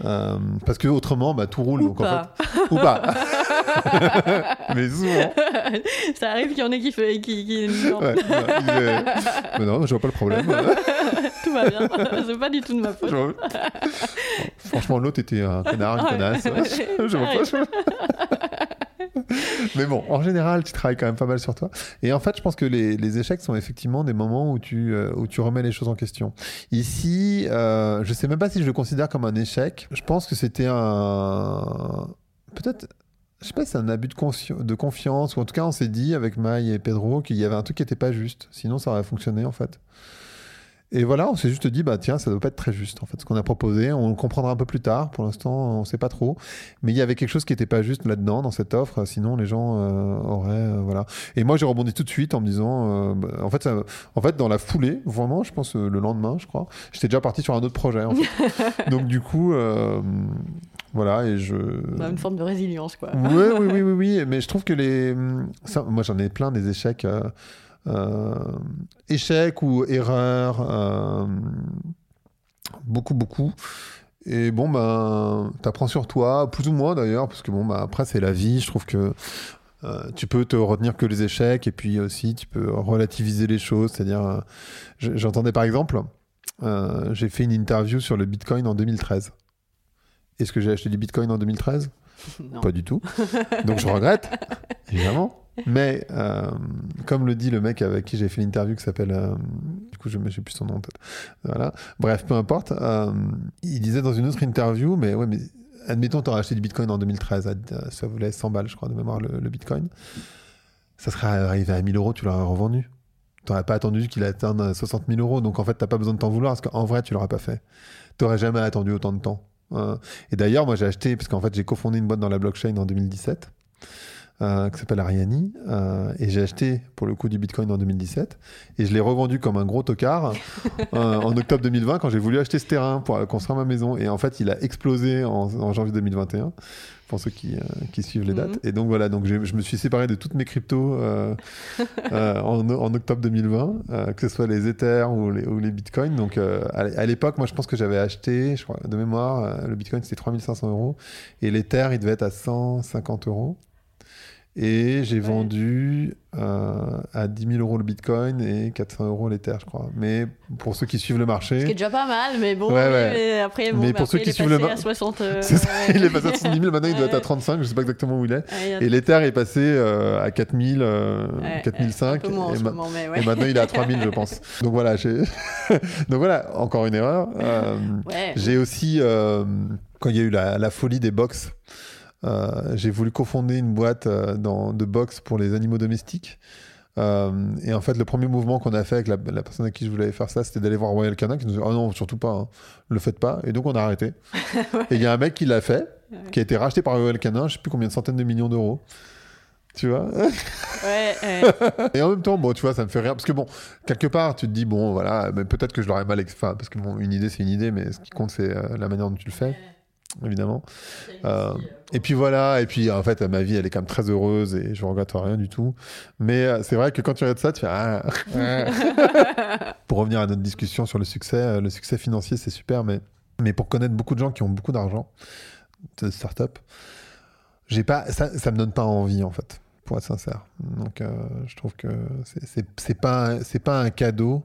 euh, parce que autrement, bah, tout roule. Ou donc, en pas. fait, ou pas. Mais souvent. Ça arrive qu'il y en ait qui fait. Qui, qui... non. Ouais, ouais, est- Mais non, je vois pas le problème. Tout va bien. c'est pas du tout de ma faute. Je vois- Bon, franchement, l'autre était un connard, une Ouais. connasse. je vois pas. je- Mais bon, en général, tu travailles quand même pas mal sur toi. Et en fait, je pense que les, échecs sont effectivement des moments où tu, euh, où tu remets les choses en question. Ici, euh, je sais même pas si je le considère comme un échec. Je pense que c'était un. Peut-être. Je sais pas si c'est un abus de, de confiance, ou en tout cas, on s'est dit avec Maï et Pedro qu'il y avait un truc qui était pas juste. Sinon, ça aurait fonctionné en fait. Et voilà, on s'est juste dit, bah tiens, ça doit pas être très juste en fait ce qu'on a proposé. On le comprendra un peu plus tard. Pour l'instant, on sait pas trop. Mais il y avait quelque chose qui était pas juste là-dedans, dans cette offre. Sinon, les gens euh, auraient, euh, voilà. Et moi, j'ai rebondi tout de suite en me disant, euh, bah, en fait, ça- en fait, dans la foulée, vraiment, je pense le lendemain, je crois, j'étais déjà parti sur un autre projet. En fait. Donc du coup, voilà, et je. Bah, une forme de résilience, quoi. Oui, oui, oui, oui, oui, mais je trouve que les. ça, moi, j'en ai plein des échecs. euh, Euh, échec ou erreur, euh, beaucoup, beaucoup. Et bon, ben, t'apprends sur toi, plus ou moins d'ailleurs, parce que bon, ben, après, c'est la vie. Je trouve que euh, tu peux te retenir que les échecs, et puis aussi, tu peux relativiser les choses. C'est-à-dire, je- j'entendais par exemple, j'ai fait une interview sur le Bitcoin en 2013. Est-ce que j'ai acheté du Bitcoin en 2013 Non. Pas du tout. Donc je regrette, évidemment. Mais euh, comme le dit le mec avec qui j'ai fait l'interview qui s'appelle. euh, du coup, je ne sais plus son nom en tête. Voilà. Bref, peu importe. euh, il disait dans une autre interview, mais ouais, mais admettons, tu aurais acheté du bitcoin en 2013, à- ça voulait 100 balles, je crois, de mémoire, le, le bitcoin. Ça serait arrivé à 1000 euros, tu l'aurais revendu. Tu n'aurais pas attendu qu'il atteigne 60 000 euros. Donc en fait, tu n'as pas besoin de t'en vouloir parce qu'en vrai, tu l'aurais pas fait. Tu n'aurais jamais attendu autant de temps. Euh, et d'ailleurs, moi, j'ai acheté, parce qu'en fait, j'ai cofondé une boîte dans la blockchain en 2017, euh, qui s'appelle Ariani, euh, et j'ai acheté, pour le coup, du Bitcoin en 2017, et je l'ai revendu comme un gros tocard euh, en octobre 2020, quand j'ai voulu acheter ce terrain pour construire ma maison, et en fait, il a explosé en, en janvier 2021, pour ceux qui, euh, qui suivent les dates. Mhm. Et donc, voilà, donc je me suis séparé de toutes mes cryptos euh, euh, en, en octobre 2020, euh, que ce soit les Ethers ou les, ou les Bitcoins. Donc, euh, à à l'époque, moi, je pense que j'avais acheté, je crois, de mémoire, euh, le Bitcoin, c'était 3500 euros. Et l'Ether, il devait être à 150 euros. Et j'ai vendu euh, à 10 000 euros le Bitcoin et 400 euros l'Ether, je crois. Mais pour ceux qui suivent le marché, Ce qui est déjà pas mal, mais bon, Ouais, ouais. mais après, bon, Mais pour ceux qui il est suivent le passé ma- à 60. euh, c'est ça, ouais. il est passé à 70 000, maintenant il doit être à Ouais. 35, je sais pas exactement où il est. Ouais, Et l'Ether est passé euh, à 4000, euh, ouais, 4005. Un peu moins en et ce ma- moment, ouais. Et maintenant, il est à 3000, je pense. Donc voilà. Donc voilà, encore une erreur. Euh, Ouais. j'ai aussi, euh, quand il y a eu la, la folie des box, j'ai voulu cofonder une boîte euh, dans, de box pour les animaux domestiques. Euh, et en fait, le premier mouvement qu'on a fait avec la, la personne à qui je voulais faire ça, c'était d'aller voir Royal Canin, qui nous a dit Ah non, surtout pas, hein, le faites pas. Et donc, on a arrêté. Et il y a un mec qui l'a fait, qui a été racheté par Royal Canin, je sais plus combien de centaines de millions d'euros. Tu vois? Ouais. Et en même temps, bon, tu vois, ça me fait rire. Parce que bon, quelque part, tu te dis, bon, voilà, mais peut-être que je l'aurais mal. Enfin, parce que bon, une idée, c'est une idée, mais ce qui compte, c'est euh, la manière dont tu le fais, évidemment. Euh, et puis voilà, et puis en fait, ma vie, elle est quand même très heureuse et je regrette rien du tout. Mais euh, c'est vrai que quand tu regardes ça, tu fais. Ah, ah. pour revenir à notre discussion sur le succès, euh, le succès financier, c'est super, mais, mais pour connaître beaucoup de gens qui ont beaucoup d'argent, de start-up, j'ai pas, ça, ça me donne pas envie, en fait pour être sincère. Donc, euh, je trouve que c'est- pas, pas un cadeau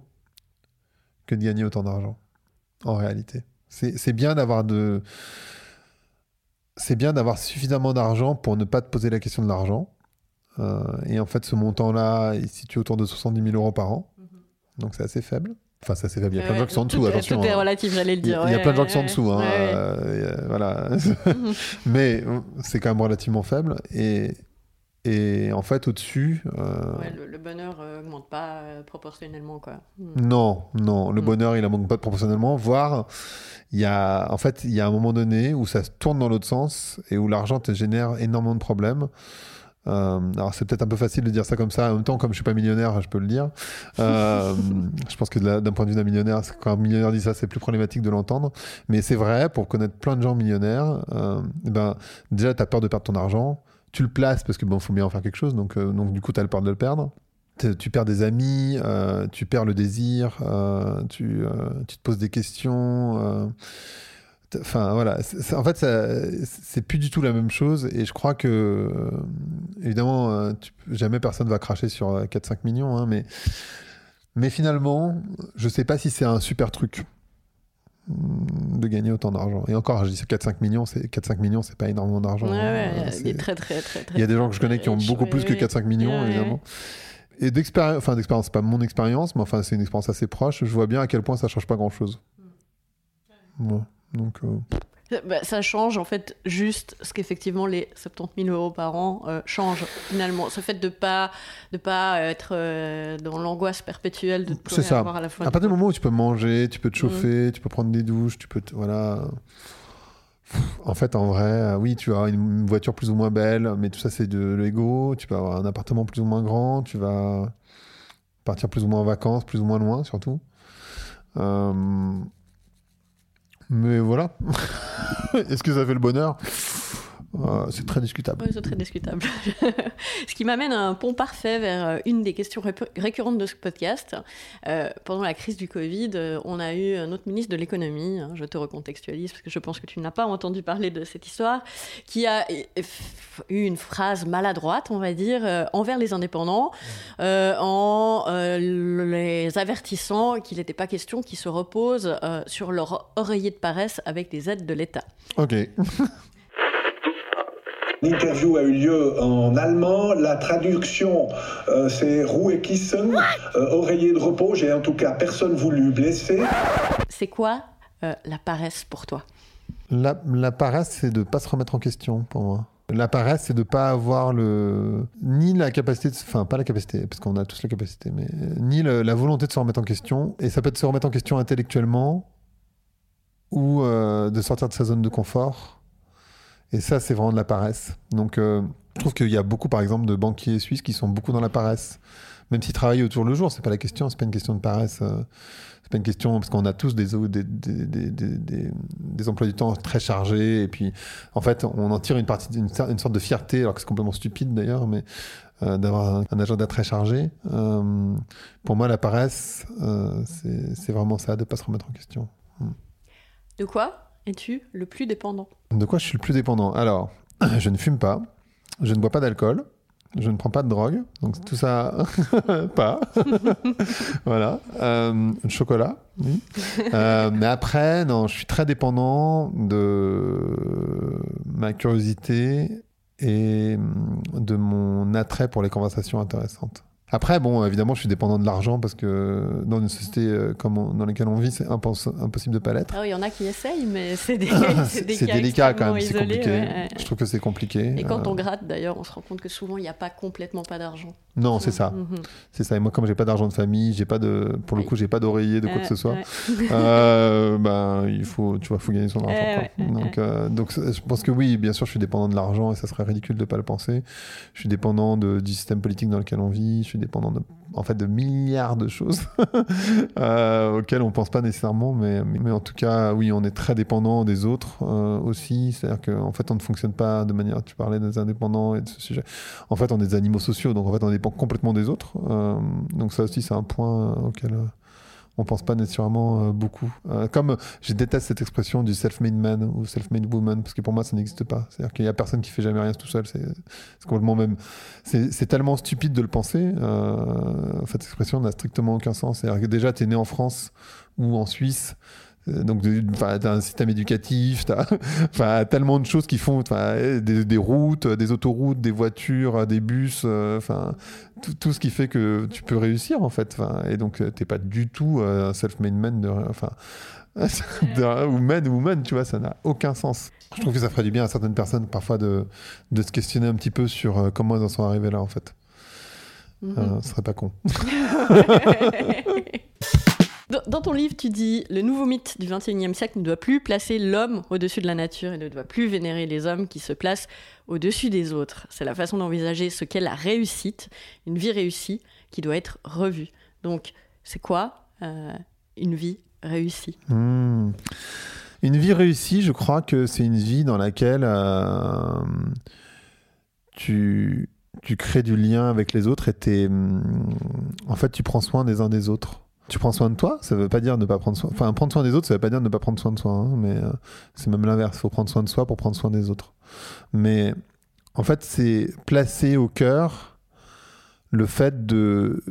que de gagner autant d'argent, en réalité. C'est c'est bien d'avoir de. C'est bien d'avoir suffisamment d'argent pour ne pas te poser la question de l'argent. Euh, et en fait, ce montant-là est situé autour de 70 000 euros par an. Donc, c'est assez faible. Enfin, c'est assez faible. Il y a plein de gens qui sont en dessous, attention. Tout est relatif, j'allais le Il y dire. a, il y a ouais, plein de gens qui sont en dessous. hein, euh, euh, voilà. Mais c'est quand même relativement faible. Et, et en fait, au-dessus. euh, Ouais, le, le bonheur euh, augmente pas euh, proportionnellement, quoi. Hmm. Non, non, le Mm. bonheur, il manque pas proportionnellement, voire il y a, en fait, il y a un moment donné où ça se tourne dans l'autre sens et où l'argent te génère énormément de problèmes. Euh, alors c'est peut-être un peu facile de dire ça comme ça. En même temps, comme je suis pas millionnaire, je peux le dire. Euh, je pense que d'un point de vue d'un millionnaire, quand un millionnaire dit ça, c'est plus problématique de l'entendre. Mais c'est vrai, pour connaître plein de gens millionnaires, euh, eh ben, déjà, tu as peur de perdre ton argent. Tu le places parce que bon, faut bien en faire quelque chose. Donc, euh, du coup, tu as le peur de le perdre. Tu perds des amis, euh, tu perds le désir, euh, tu, te poses des questions. voilà. En fait, c'est plus du tout la même chose. Et je crois que, évidemment, jamais personne va cracher sur euh, 4-5 millions. hein, mais, mais finalement, je sais pas si c'est un super truc de gagner autant d'argent. Et encore, je dis 4-5 millions, c'est 4-5 millions, c'est pas énormément d'argent. Ouais, hein, ouais, il y a très, très, très, très. il y a des gens que je connais qui ont beaucoup oui, plus que oui. 4-5 millions, Ouais, évidemment. Et d'expérience, enfin d'expérience, c'est pas mon expérience, mais enfin c'est une expérience assez proche. Je vois bien à quel point ça change pas grand-chose. Ouais. Donc, euh, Bah, ça change en fait juste ce qu'effectivement les 70 000 euros par an euh, changent finalement. Ce fait de pas de pas être euh, dans l'angoisse perpétuelle de rien ça. avoir à la fin. à partir du moment où tu peux manger, tu peux te chauffer, tu peux prendre des douches, tu peux, te- voilà. En fait, en vrai, euh, oui, tu as une voiture plus ou moins belle, mais tout ça c'est de l'ego. Tu peux avoir un appartement plus ou moins grand, tu vas partir plus ou moins en vacances, plus ou moins loin surtout. Euh, Mais voilà. Est-ce que ça fait le bonheur? Euh, c'est très discutable. Oui, c'est très discutable. ce qui m'amène à un pont parfait vers euh, une des questions ré- récurrentes de ce podcast. Euh, pendant la crise du Covid, on a eu un autre ministre de l'économie, hein, je te recontextualise parce que je pense que tu n'as pas entendu parler de cette histoire, qui a eu une phrase maladroite, on va dire, envers les indépendants, euh, en les avertissant qu'il n'était pas question qu'ils se reposent sur leur oreiller de paresse avec des aides de l'État. Ok. L'interview a eu lieu en allemand. La traduction, euh, c'est Ruhekissen, euh, oreiller de repos. J'ai en tout cas personne voulu blesser. C'est quoi euh, la paresse pour toi? La, la paresse, c'est de pas se remettre en question pour moi. La paresse, c'est de pas avoir le ni la capacité, de... enfin pas la capacité, parce qu'on a tous la capacité, mais euh, ni le- la volonté de se remettre en question. Et ça peut être se remettre en question intellectuellement ou euh, de sortir de sa zone de confort. Et ça, c'est vraiment de la paresse. Donc, euh, je trouve qu'il y a beaucoup, par exemple, de banquiers suisses qui sont beaucoup dans la paresse. Même s'ils travaillent autour le jour, c'est pas la question. C'est pas une question de paresse. euh, c'est pas une question parce qu'on a tous des, emplois du temps très chargés et puis en fait on en tire une partie une, sorte de fierté alors que c'est complètement stupide d'ailleurs mais euh, d'avoir un, agenda très chargé pour moi la paresse c'est vraiment ça de pas se remettre en question De quoi? Es-tu le plus dépendant? De quoi je suis le plus dépendant? Alors je ne fume pas je ne bois pas d'alcool je ne prends pas de drogue, donc tout ça, pas. voilà. Euh, chocolat, oui. Euh, mais après, non, je suis très dépendant de ma curiosité et de mon attrait pour les conversations intéressantes. Après, bon, évidemment, je suis dépendant de l'argent parce que dans une société euh, comme on- dans laquelle on vit, c'est impos- impossible de pas l'être. Ah oui, il y en a qui essayent, mais c'est des, des délicat quand même, c'est compliqué. ouais, ouais. Je trouve que c'est compliqué. Et quand Euh, on gratte, d'ailleurs, on se rend compte que souvent, il n'y a pas complètement pas d'argent. Non, c'est ça. Mhm. C'est ça. Et moi, comme j'ai pas d'argent de famille, j'ai pas de, pour le coup, j'ai pas d'oreiller de quoi Euh, que ce soit. ouais. euh, ben, il faut, tu vois, faut gagner son argent. Donc, euh, donc, je pense que oui, bien sûr, je suis dépendant de l'argent et ça serait ridicule de pas le penser. Je suis dépendant de, du système politique dans lequel on vit. Je suis dépendant de, en fait, de milliards de choses euh, auxquelles on pense pas nécessairement, mais, mais en tout cas, oui, on est très dépendant des autres euh, aussi. C'est-à-dire qu'en fait, on ne fonctionne pas de manière. Tu parlais des indépendants et de ce sujet. En fait, on est des animaux sociaux, donc en fait, on dépend complètement des autres. Euh, donc ça aussi, c'est un point auquel on pense pas nécessairement euh, beaucoup. Euh, comme je déteste cette expression du self-made man ou self-made woman, parce que pour moi, ça n'existe pas. C'est-à-dire qu'il y a personne qui fait jamais rien tout seul. C'est complètement même. C'est c'est tellement stupide de le penser. Euh, cette expression n'a strictement aucun sens. C'est-à-dire que déjà, tu es né en France ou en Suisse. Euh, Donc, tu as un système éducatif, tu as tellement de choses qui font des, des routes, des autoroutes, des voitures, des bus, euh, enfin, tout, tout ce qui fait que tu peux réussir en fait. Et donc, tu n'es pas du tout euh, un self-made man, enfin, ou man ou woman, tu vois, ça n'a aucun sens. Je trouve que ça ferait du bien à certaines personnes parfois de, de se questionner un petit peu sur euh, comment elles en sont arrivées là en fait. Mhm. Euh, ce serait pas con. Dans- ton livre, tu dis le nouveau mythe du XXIe siècle ne doit plus placer l'homme au-dessus de la nature et ne doit plus vénérer les hommes qui se placent au-dessus des autres. C'est la façon d'envisager ce qu'est la réussite, une vie réussie qui doit être revue. Donc, c'est quoi euh, une vie réussie? Hmm. Une vie réussie, je crois que c'est une vie dans laquelle euh, tu, tu crées du lien avec les autres et hum, en fait, tu prends soin des uns des autres. Tu prends soin de toi, ça veut pas dire ne pas prendre soin. Enfin, prendre soin des autres, ça veut pas dire ne pas prendre soin de soi, hein, mais euh, c'est même l'inverse. Il faut prendre soin de soi pour prendre soin des autres. Mais en fait, c'est placer au cœur le fait de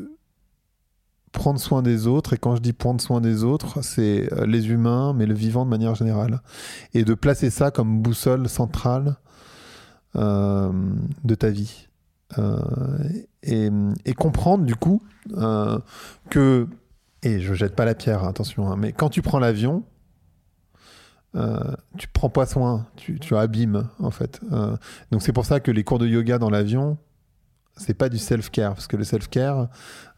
prendre soin des autres, et quand je dis prendre soin des autres, c'est euh, les humains, mais le vivant de manière générale. Et de placer ça comme boussole centrale euh, de ta vie. Et, comprendre du coup que, et je jette pas la pierre, hein, attention, hein, mais quand tu prends l'avion, euh, tu prends pas soin, tu, tu abîmes en fait. Euh, donc c'est pour ça que les cours de yoga dans l'avion, c'est pas du self-care, parce que le self-care,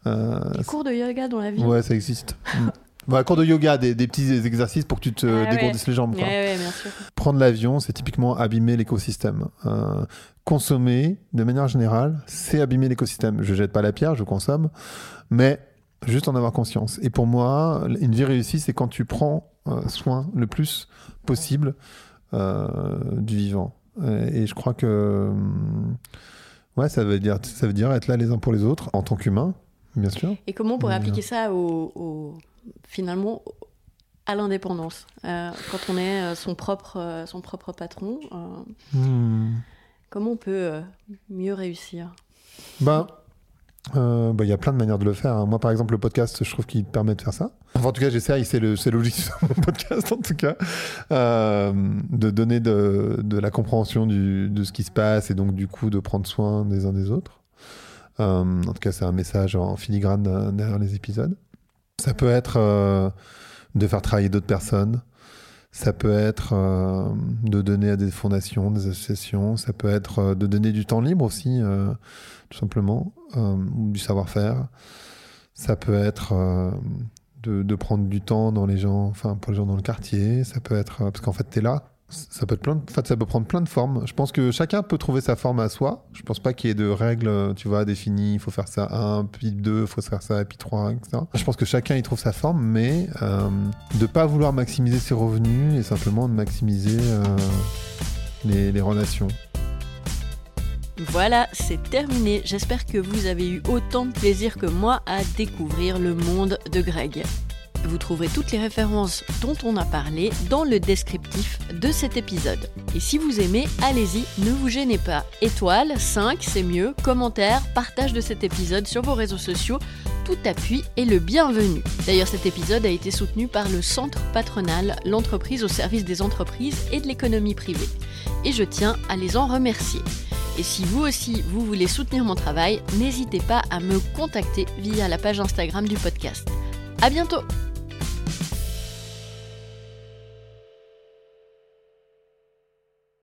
euh, Les cours de yoga dans la vie Ouais, ça existe. Mm. Bah, cours de yoga, des, des petits exercices pour que tu te Ah ouais. dégourdisses les jambes. Ouais, bien sûr. Prendre l'avion, c'est typiquement abîmer l'écosystème. Euh, consommer, de manière générale, c'est abîmer l'écosystème. Je jette pas la pierre, je consomme, mais juste en avoir conscience. Et pour moi, une vie réussie, c'est quand tu prends euh, soin le plus possible euh, du vivant. Euh, Et je crois que hum, ouais, ça veut dire ça veut dire être là les uns pour les autres en tant qu'humain, bien sûr. Et comment on pourrait appliquer ça au, au- finalement à l'indépendance Euh, Quand on est son propre, son propre patron, Hmm. comment on peut mieux réussir? Ben, euh, ben, il y a plein de manières de le faire. hein. Moi, par exemple, le podcast, je trouve qu'il permet de faire ça. Enfin, en tout cas, j'essaye, c'est le- c'est de mon podcast, en tout cas, euh, de donner de, de la compréhension du- de ce qui se passe et donc, du coup, de prendre soin des uns des autres. Euh, en tout cas, c'est un message en filigrane euh, derrière les épisodes. Ça peut être euh, de faire travailler d'autres personnes. Ça peut être euh, de donner à des fondations, des associations. Ça peut être euh, de donner du temps libre aussi, euh, tout simplement, euh, ou du savoir-faire. Ça peut être euh, de, de prendre du temps dans les gens, enfin pour les gens dans le quartier. Ça peut être euh, parce qu'en fait t'es là. Ça peut prendre plein de formes. Je pense que chacun peut trouver sa forme à soi. Je pense pas qu'il y ait de règles, tu vois, définies. Il faut faire ça un, puis deux, il faut faire ça, puis trois, etc. Je pense que chacun y trouve sa forme, mais euh, de pas vouloir maximiser ses revenus et simplement de maximiser euh, les relations. Voilà, c'est terminé. J'espère que vous avez eu autant de plaisir que moi à découvrir le monde de Greg. Vous trouverez toutes les références dont on a parlé dans le descriptif de cet épisode. Et si vous aimez, allez-y, ne vous gênez pas. Étoile, 5, c'est mieux, commentaire, partage de cet épisode sur vos réseaux sociaux, tout appui est le bienvenu. D'ailleurs, cet épisode a été soutenu par le Centre patronal, l'entreprise au service des entreprises et de l'économie privée. Et je tiens à les en remercier. Et si vous aussi vous voulez soutenir mon travail, n'hésitez pas à me contacter via la page Instagram du podcast. À bientôt!